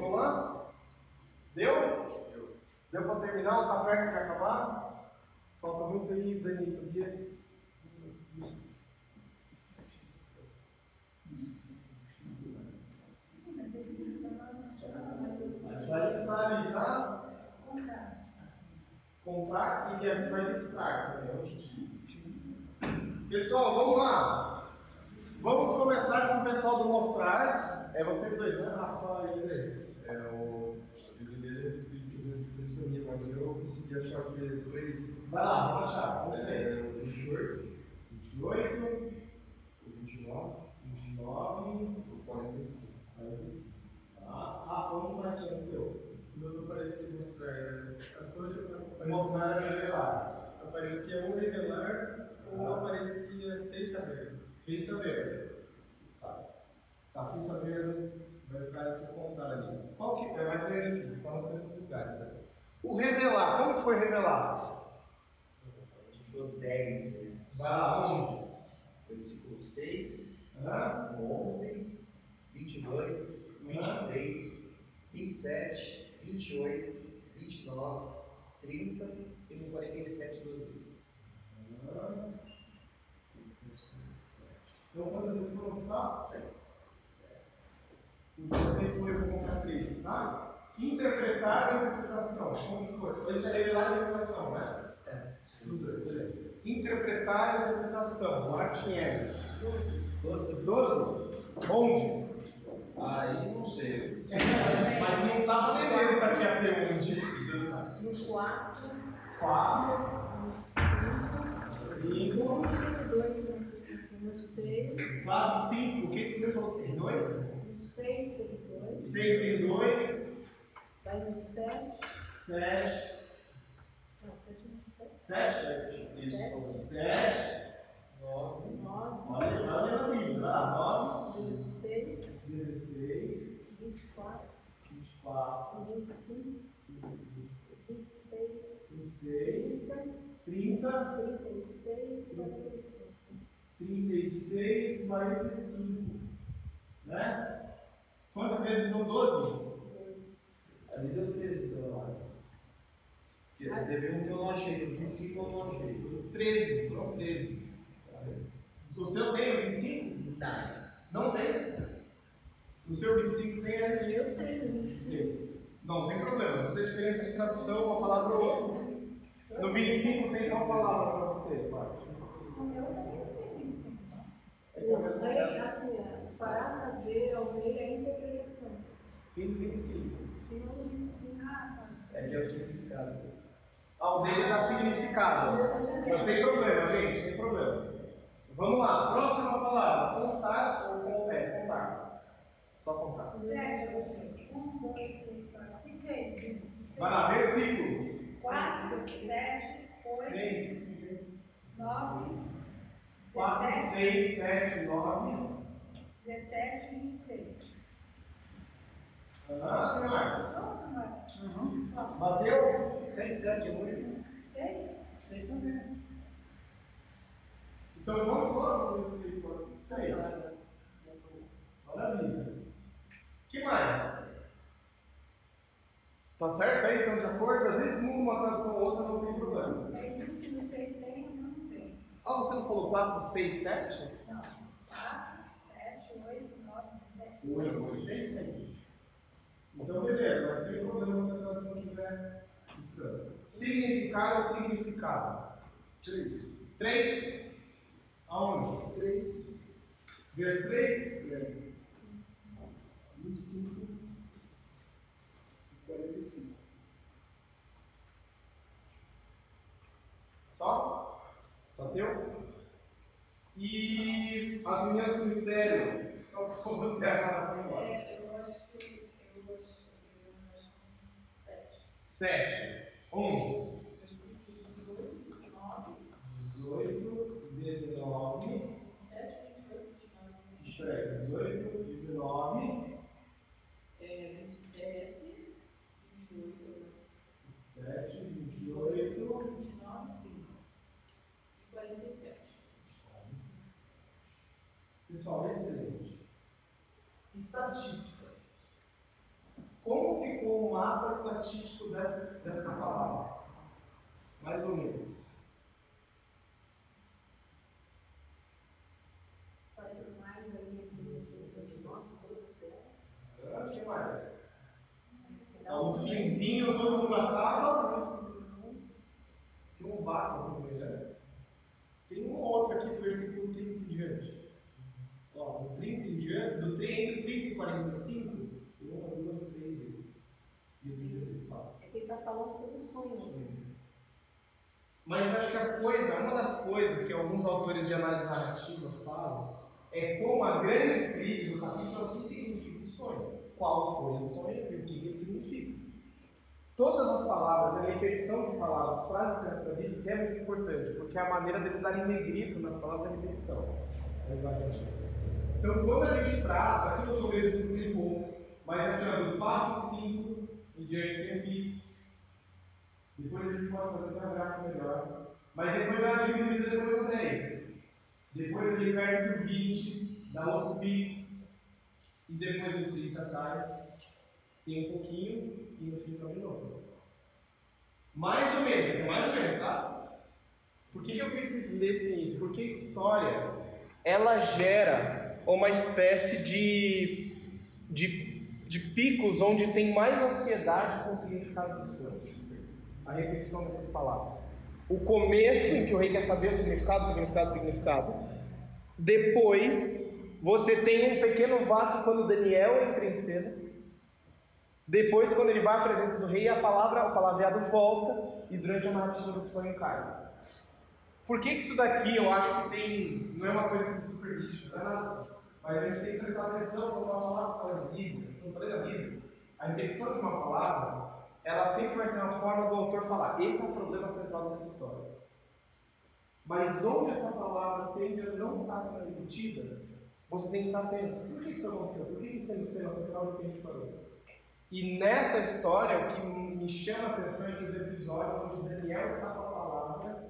Vamos lá? Deu? Deu. Deu para terminar? Está perto de acabar? Falta muito aí, Dani, Tobias. Vai listar ali, tá? Contar e a gente vai listar também. Pessoal, vamos lá. Vamos começar com o pessoal do Mostra Arte. É vocês dois, né? Rafa, aí, André. Mas eu consegui achar que três Vai lá, vou achar. Vamos ver. é, um short, 18, O 29. 29, O 45. 45. Tá? Ah, vamos mais no seu. Não não parecia mostrar. Mostrar e aparecia, revelar. aparecia ou revelar ou Ah. aparecia fez saber. Fiz saber. Tá. Tá, fiz saber, às vezes vai ficar te contar ali. Qual que é? Vai ser assim, tá nos mesmos lugares. sabe? O revelar, como que foi gente tirou 10 mesmo. Vai lá, onde? Versículo 6, Hã? 11, 22, 23, 27, 28, 29, 30 e no 47 duas vezes. Hã? Então, quantas vezes foram tá? 10. O 16 foi eu vou contar 13, tá? Interpretar a interpretação. Como que foi? Esse é revelar a revelação, né? É. Os dois, beleza. Interpretar a interpretação. Martinelli. 12? Onde? Aí não sei. Mas não estava entendendo tá aqui até onde. No 4, 4, no 5, 5, 2, no 6, 4, 5. O que, que você falou? Tem 2? no 6 teve 2, 6 tem 2, vai no 7, 7, não, 7 no 7, 7, Isso. 7, 9. 9, olha, olha no livro, lá, 9, 16, 16, 24, 24, 25, 25, 26, 26, 30, 30, 36 e 45. 36 e 45. Né? Quantas vezes então? 12? 12. Ali deu 13 então, eu acho. Porque teve um que eu não achei, eu disse que eu não achei. 13, foram 13. O seu tem o 25? Não. Não tem. O seu 25 tem a Eu tenho 25. Não tem problema. Se você diferença de tradução, uma palavra ou outra. No 25 tem qual palavra para você, pai? Eu também tenho 25. É O conversa rei aqui é, fará saber ao rei a interpretação. Fiz 25. Final do 25. É que é o significado. A dele dá significado. Não tem problema, gente, não tem problema. Vamos lá, próxima palavra. Contar ou com- é, contar. Só contar. Vai lá, versículos. Quatro, sete, oito, 3, nove, 4, dezessete, 6, 7, 9. dezessete e vinte e seis. Ah, tem mais. Bateu? 6, 7, 8. seis? Seis também. Então vamos cinco, seis. Maravilha. O que mais? Tá certo aí? Estão de acordo? Às vezes muda uma tradução ou outra, não tem problema. Ele disse que no seis tem, mas não tem. Ah, você não falou 4, 6, 7? Não. Quatro, sete, oito, nove, dezessete. Oito, oito, seis tem. Então, beleza, mas sem problema se a tradução tiver. Significar ou significado? Três. 3. Aonde? Três. Verso 3? É. 25 e 45. Só? Só teu? E as meninas do mistério? Só com você agora foi embora. É, eu acho, eu acho, eu acho sete. 7. Onde? Versículo 18, 19, 18, 19. 27, 28, 29, Espera aí, 18, 19, é, 27, 28, 27, 28. 29, 30 e 47. Pessoal, excelente. Estatística. Como ficou o mapa estatístico dessas, dessas palavras? Mais ou menos. Parece mais ali entre os 29 Ah, O que mais? No finzinho, todo mundo acaba. Tem um vácuo no meio, né? Tem um outro aqui do versículo 30 em diante. Ó, do 30 em diante, do 30, entre 30 e 45, tem uma, duas, três vezes. E o 36 fala. É que ele está falando sobre o sonho. Mas acho que a coisa, uma das coisas que alguns autores de análise narrativa falam é como a grande crise do capítulo é o que significa o sonho. Qual foi o sonho e o que ele significa. Todas as palavras, a repetição de palavras para a literatura é muito importante, porque a maneira deles darem negrito nas palavras é repetição. Então, quando a gente trata, aqui eu sou um exemplo muito bom, mas aqui ó, do 4 e 5 em diante tem aqui. Depois a gente pode fazer até um gráfico melhor. Mas depois ela diminui depois do 10. Depois ali perto do 20, dá outro pico. E depois do 30 cai. Tem um pouquinho e no fim só de novo. Mais ou menos, é mais ou menos, tá? Por que, que eu queria que vocês lessem isso? Porque história, ela gera uma espécie de, de, de picos onde tem mais ansiedade com o significado do sonho. A repetição dessas palavras. O começo, em que o rei quer saber o significado, significado, significado. Depois, você tem um pequeno vácuo quando Daniel entra em cena. Depois, quando ele vai à presença do rei, a palavra, o palavreado volta e durante a narrativa do sonho cai. Por que, que isso daqui eu acho que tem. não é uma coisa assim super mística, não é nada. Mas a gente tem que prestar atenção quando uma palavra está na Bíblia. Quando falei da Bíblia, a repetição de uma palavra, ela sempre vai ser uma forma do autor falar: esse é o problema central dessa história. Mas onde essa palavra tende a não estar sendo repetida, você tem que estar atento. Por que isso aconteceu? Por que isso é o sistema central do que a gente falou? E nessa história, o que me chama a atenção é que os episódios onde Daniel está com a palavra,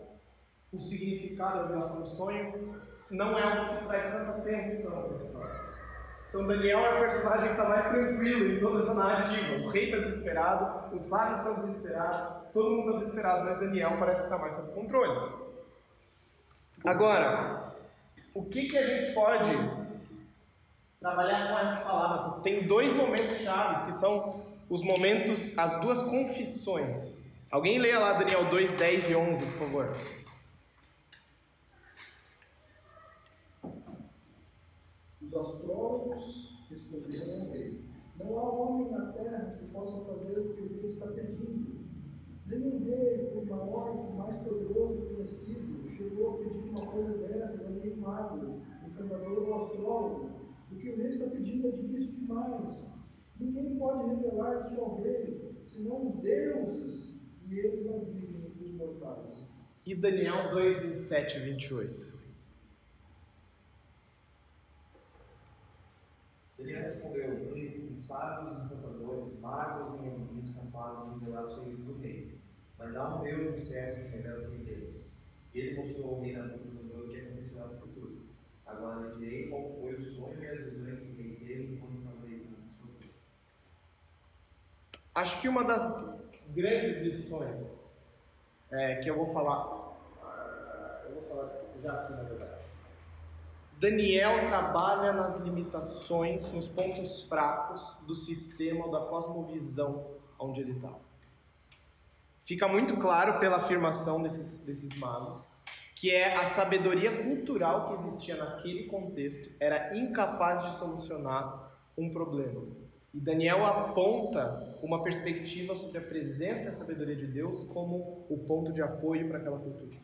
o significado da revelação do sonho, não é algo que traz tanta atenção para a história. Então Daniel é o personagem que está mais tranquilo em toda essa narrativa. O rei está desesperado, os sábios estão desesperados, todo mundo está desesperado, mas Daniel parece que está mais sob controle. Agora, o que, que a gente pode trabalhar com essas palavras? Tem dois momentos chaves que são os momentos, as duas confissões. Alguém leia lá Daniel 2, 10 e 11, por favor. Os astrólogos responderam ao rei: Não há homem na terra que possa fazer o que o rei está pedindo. Nenhum rei, por maior e mais poderoso tenha sido, chegou a pedir uma coisa dessas a nenhum mago, encantador ou astrólogo. O que o rei está pedindo é difícil demais. Ninguém pode revelar isso ao rei, senão os deuses, e eles não vivem entre os mortais. E Daniel 2, 27 e 28. Ele respondeu: Nem nem sábios, nem cantadores, magos, nem adivinhos capazes de revelar o segredo do rei. Mas há um Deus dos céus que revela segredos. Ele mostrou ao rei na Nabucodonosor o que acontecerá no futuro. Agora lhe direi qual foi o sonho e as visões que o rei teve enquanto estava deitado sua cama. Acho que uma das grandes lições é, que eu vou falar. Eu vou falar já aqui, na verdade. Daniel trabalha nas limitações, nos pontos fracos do sistema ou da cosmovisão onde ele está. Fica muito claro pela afirmação desses, desses magos que é a sabedoria cultural que existia naquele contexto era incapaz de solucionar um problema. E Daniel aponta uma perspectiva sobre a presença e a sabedoria de Deus como o ponto de apoio para aquela cultura.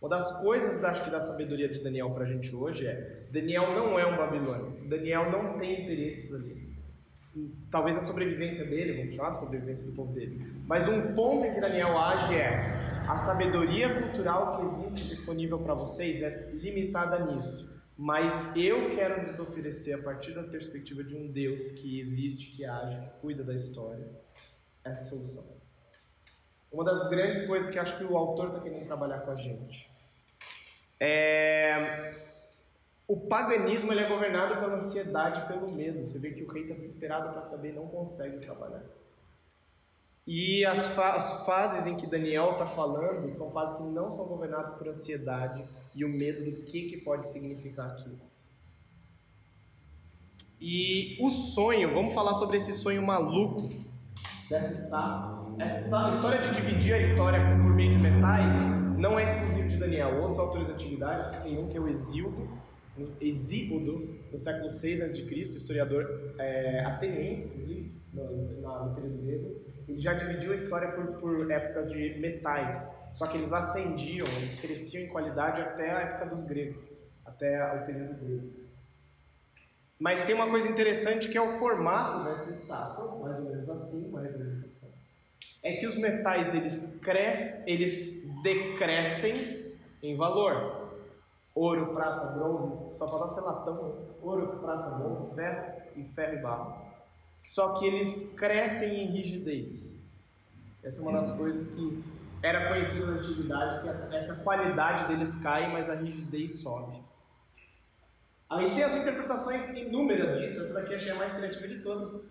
Uma das coisas, acho que, da sabedoria de Daniel para a gente hoje é: Daniel não é um babilônico, Daniel não tem interesses ali. Talvez a sobrevivência dele, vamos chamar de sobrevivência do povo dele. Mas um ponto em que Daniel age é: a sabedoria cultural que existe disponível para vocês é limitada nisso. Mas eu quero lhes oferecer, a partir da perspectiva de um Deus que existe, que age, que cuida da história, essa solução. Uma das grandes coisas que acho que o autor está querendo trabalhar com a gente é o paganismo ele é governado pela ansiedade e pelo medo. Você vê que o rei está desesperado para saber e não consegue trabalhar. E as, fa as fases em que Daniel está falando são fases que não são governadas por ansiedade e o medo do que, que pode significar aquilo. E o sonho, vamos falar sobre esse sonho maluco dessa estátua. Essa história de dividir a história por meio de metais não é exclusivo de Daniel. Outros autores da antiguidade, tem um que é o Exíodo, Exíodo, no século 6 a.C., historiador é, ateniense, no, no período grego, ele já dividiu a história por, por épocas de metais. Só que eles ascendiam, eles cresciam em qualidade até a época dos gregos, até o período grego. Mas tem uma coisa interessante que é o formato dessa estátua, mais ou menos assim, uma representação. É que os metais eles crescem, eles decrescem em valor. Ouro, prata, bronze, só falta ser latão, ouro, prata, bronze, ferro e ferro e barro. Só que eles crescem em rigidez. Essa é uma das coisas que era conhecida na antiguidade, que essa, essa qualidade deles cai, mas a rigidez sobe. Aí tem as interpretações inúmeras disso, essa daqui achei a mais criativa de todas.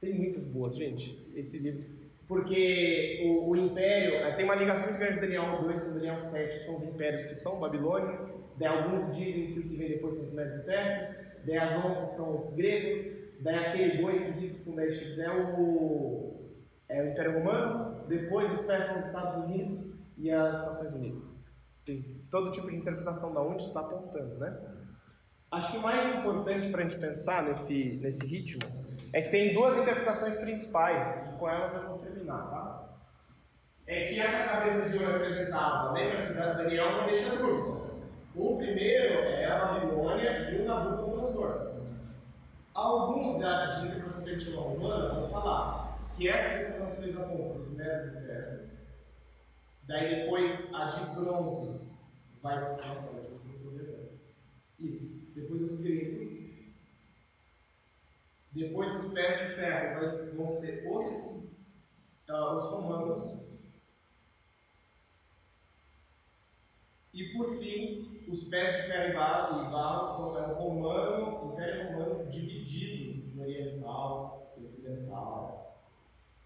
Tem muitas boas, gente, esse livro. Porque o, o império, tem uma ligação muito grande de Daniel 2 com Daniel 7, que são os impérios que são Babilônia. Daí alguns dizem que o que vem depois são os médios e persas, daí as onças são os gregos, daí aquele boi esquisito com 10 chifres é o, é o Império Romano, depois os persas são os Estados Unidos e as Nações Unidas. Tem todo tipo de interpretação da onde está apontando, né? Acho que o mais importante para a gente pensar nesse, nesse ritmo é que tem duas interpretações principais, e com elas eu vou terminar, tá? É que essa cabeça de ouro representava, lembra que Daniel não deixa dúvida. O primeiro é a Babilônia e o Nabucodonosor. Alguns da de interpretação romana vão falar que essas interpretações apontam os medos e persas, daí depois a de bronze vai ser. Nossa, pode você Isso. Depois os gregos. Depois os pés de ferro vão ser os, uh, os romanos. E por fim, os pés de ferro e barro são é o romano, o Império Romano dividido no oriental, ocidental.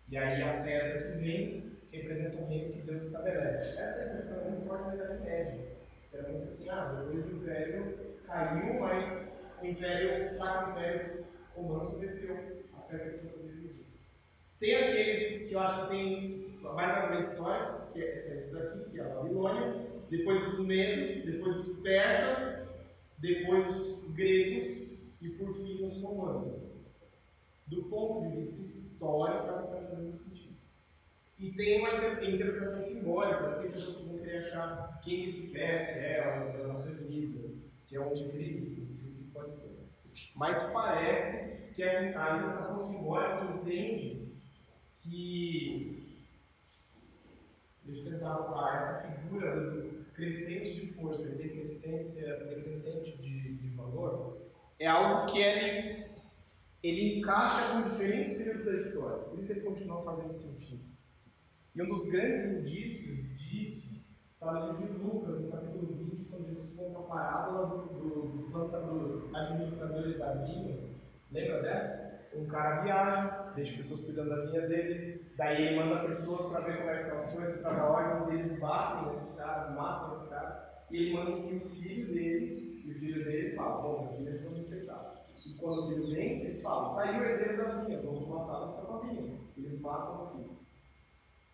E aí a pedra que vem representa o reino que Deus estabelece. Essa é a impressão muito forte da Idade Média. Era muito assim, ah, depois do Império caiu, mas o Império, o Sacro Império Romano sobreviveu. A fé cristã sobreviveu. Tem aqueles que eu acho que tem mais argumento histórico, que é esses aqui, que é a Babilônia, depois os medos, depois os persas, depois os gregos e por fim os romanos. Do ponto de vista histórico, essa coisa faz muito sentido. E tem uma interpretação simbólica, as pessoas vão querer achar quem que esse PS é, as Nações Unidas, se é o anticristo, se o que pode ser. Mas parece que essa a interpretação simbólica entende que. Deixa eu tentar notar essa figura do crescente de força e decrescência, decrescente de, de valor, é algo que ele, ele encaixa com diferentes períodos da história. Por isso ele continua fazendo sentido. E um dos grandes indícios disso está no livro de Lucas, no capítulo 20, quando Jesus conta a parábola do, do, dos, planta, dos administradores da vinha. Lembra dessa? Um cara viaja, deixa pessoas cuidando da vinha dele, daí ele manda pessoas para ver como é que estão as coisas, para ordens, e eles batem nesses caras, matam esses caras, e ele manda que o filho dele, e o filho dele fala, bom, meus filhos estão respeitados. E quando o filho vem, eles falam, tá aí o herdeiro da vinha, vamos matá-lo para a vinha. Eles matam o filho.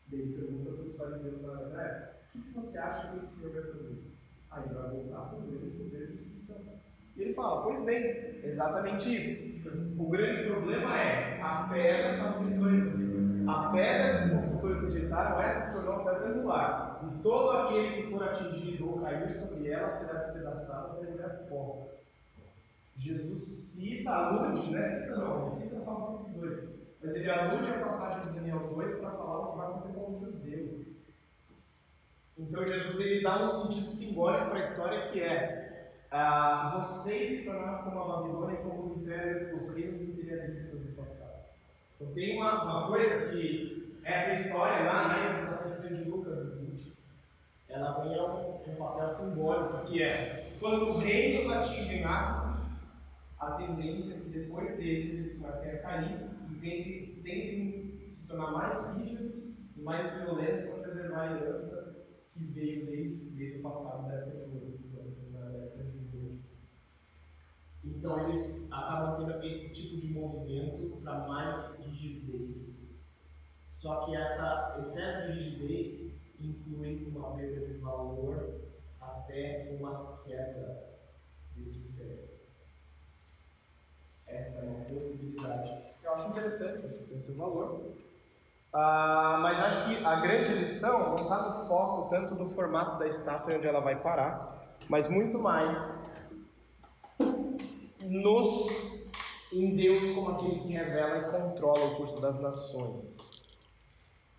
Daí ele pergunta para os fariseus da época, o que você acha que esse senhor vai fazer? Aí vai voltar para o mesmo poder de destruição. E ele fala, pois bem, exatamente isso. O grande problema é a pedra são os. A pedra que os construtores rejeitaram, essa se tornou pedra angular. E todo aquele que for atingido ou cair sobre ela será despedaçado e virar pó. Jesus cita, alude, não é cita não, ele cita Salmo 118. Mas ele alude a passagem de Daniel 2 para falar o que vai acontecer com os judeus. Então Jesus ele dá um sentido simbólico para a história que é ah, vocês se tornaram como a Babilônia e como os impérios, os reinos imperialistas do passado. Então tem uma, uma coisa que essa história lá na interpretação de Lucas 20, ela ganha um, um, papel simbólico que é quando reinos atingem ápices, a tendência é que depois deles eles comecem a cair e tentem, tentem se tornar mais rígidos e mais violentos para preservar a herança que veio desde, desde o passado da época de ouro. Então eles acabam tendo esse tipo de movimento para mais rigidez. Só que essa excesso de rigidez inclui uma perda de valor até uma queda desse império. Essa é uma possibilidade. Eu acho interessante, tem seu valor, Ah, mas acho que a grande lição não está no foco tanto do formato da estátua onde ela vai parar, mas muito mais nos em Deus como aquele que revela e controla o curso das nações.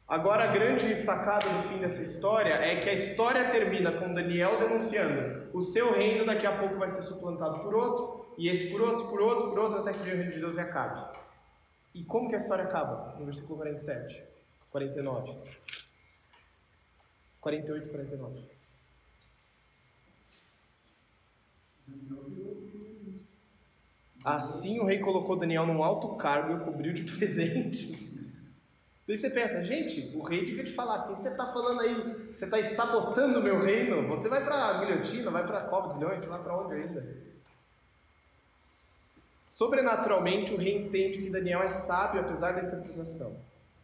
Agora, a grande sacada no fim dessa história é que a história termina com Daniel denunciando: o seu reino daqui a pouco vai ser suplantado por outro, e esse por outro, por outro, por outro, até que o reino de Deus acabe. E como que a história acaba? No versículo 47, 49, 48 e 49. Assim o rei colocou Daniel num alto cargo e o cobriu de presentes. Daí você pensa, gente, o rei devia te falar assim: você está falando aí, você está sabotando o meu reino, você vai para a guilhotina, vai para a cova dos leões, você vai para onde ainda? Sobrenaturalmente, o rei entende que Daniel é sábio apesar da interpretação.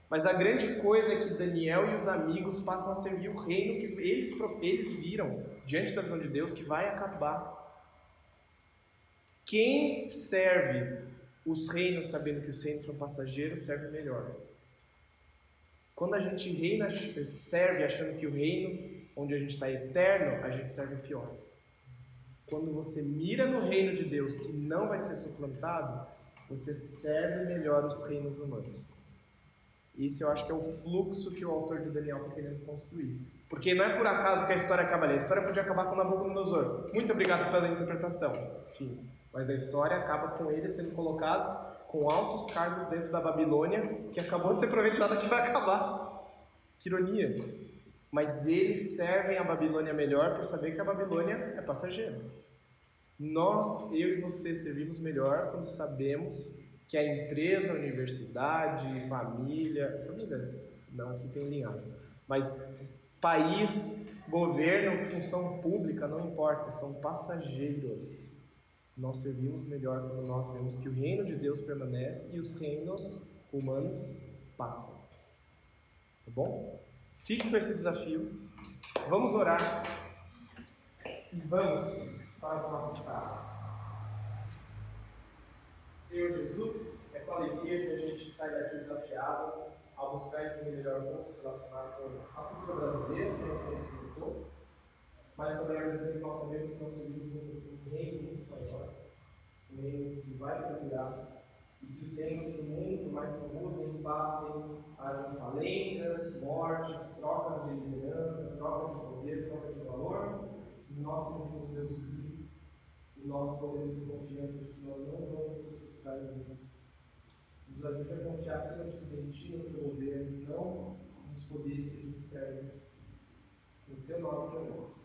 Mas a grande coisa é que Daniel e os amigos passam a servir o reino que eles, eles viram diante da visão de Deus que vai acabar. Quem serve os reinos sabendo que os reinos são passageiros serve melhor. Quando a gente reina, serve achando que o reino onde a gente está eterno, a gente serve pior. Quando você mira no reino de Deus que não vai ser suplantado, você serve melhor os reinos humanos. Isso eu acho que é o fluxo que o autor de Daniel está querendo construir. Porque não é por acaso que a história acaba ali. A história podia acabar com Nabucodonosor. Muito obrigado pela interpretação. Fim. Mas a história acaba com eles sendo colocados com altos cargos dentro da Babilônia, que acabou de ser aproveitada que vai acabar. Que ironia. Mas eles servem a Babilônia melhor por saber que a Babilônia é passageira. Nós, eu e você, servimos melhor quando sabemos que a empresa, a universidade, família, família, não, aqui tem linhagem, mas país, governo, função pública, não importa, são passageiros. Nós servimos melhor quando nós vemos que o reino de Deus permanece e os reinos humanos passam. Tá bom? Fique com esse desafio. Vamos orar e vamos para as nossas casas. Senhor Jesus, é com alegria que a gente sai daqui desafiado a buscar entender melhor como se relacionar com a cultura brasileira, que nós somos produtor, mas também ao mesmo tempo nós sabemos que nós servimos um reino muito maior, um reino que vai procurar e que os reinos do mundo mais se mudem, passem, hajam falências, mortes, trocas de liderança, trocas de poder, trocas de valor, e nós um Deus vivo, e nós podemos ter confiança que nós não vamos frustrar em isso. Nos ajude a confiar acima de ti no teu governo, não nos poderes que te servem. No teu nome que eu nosso.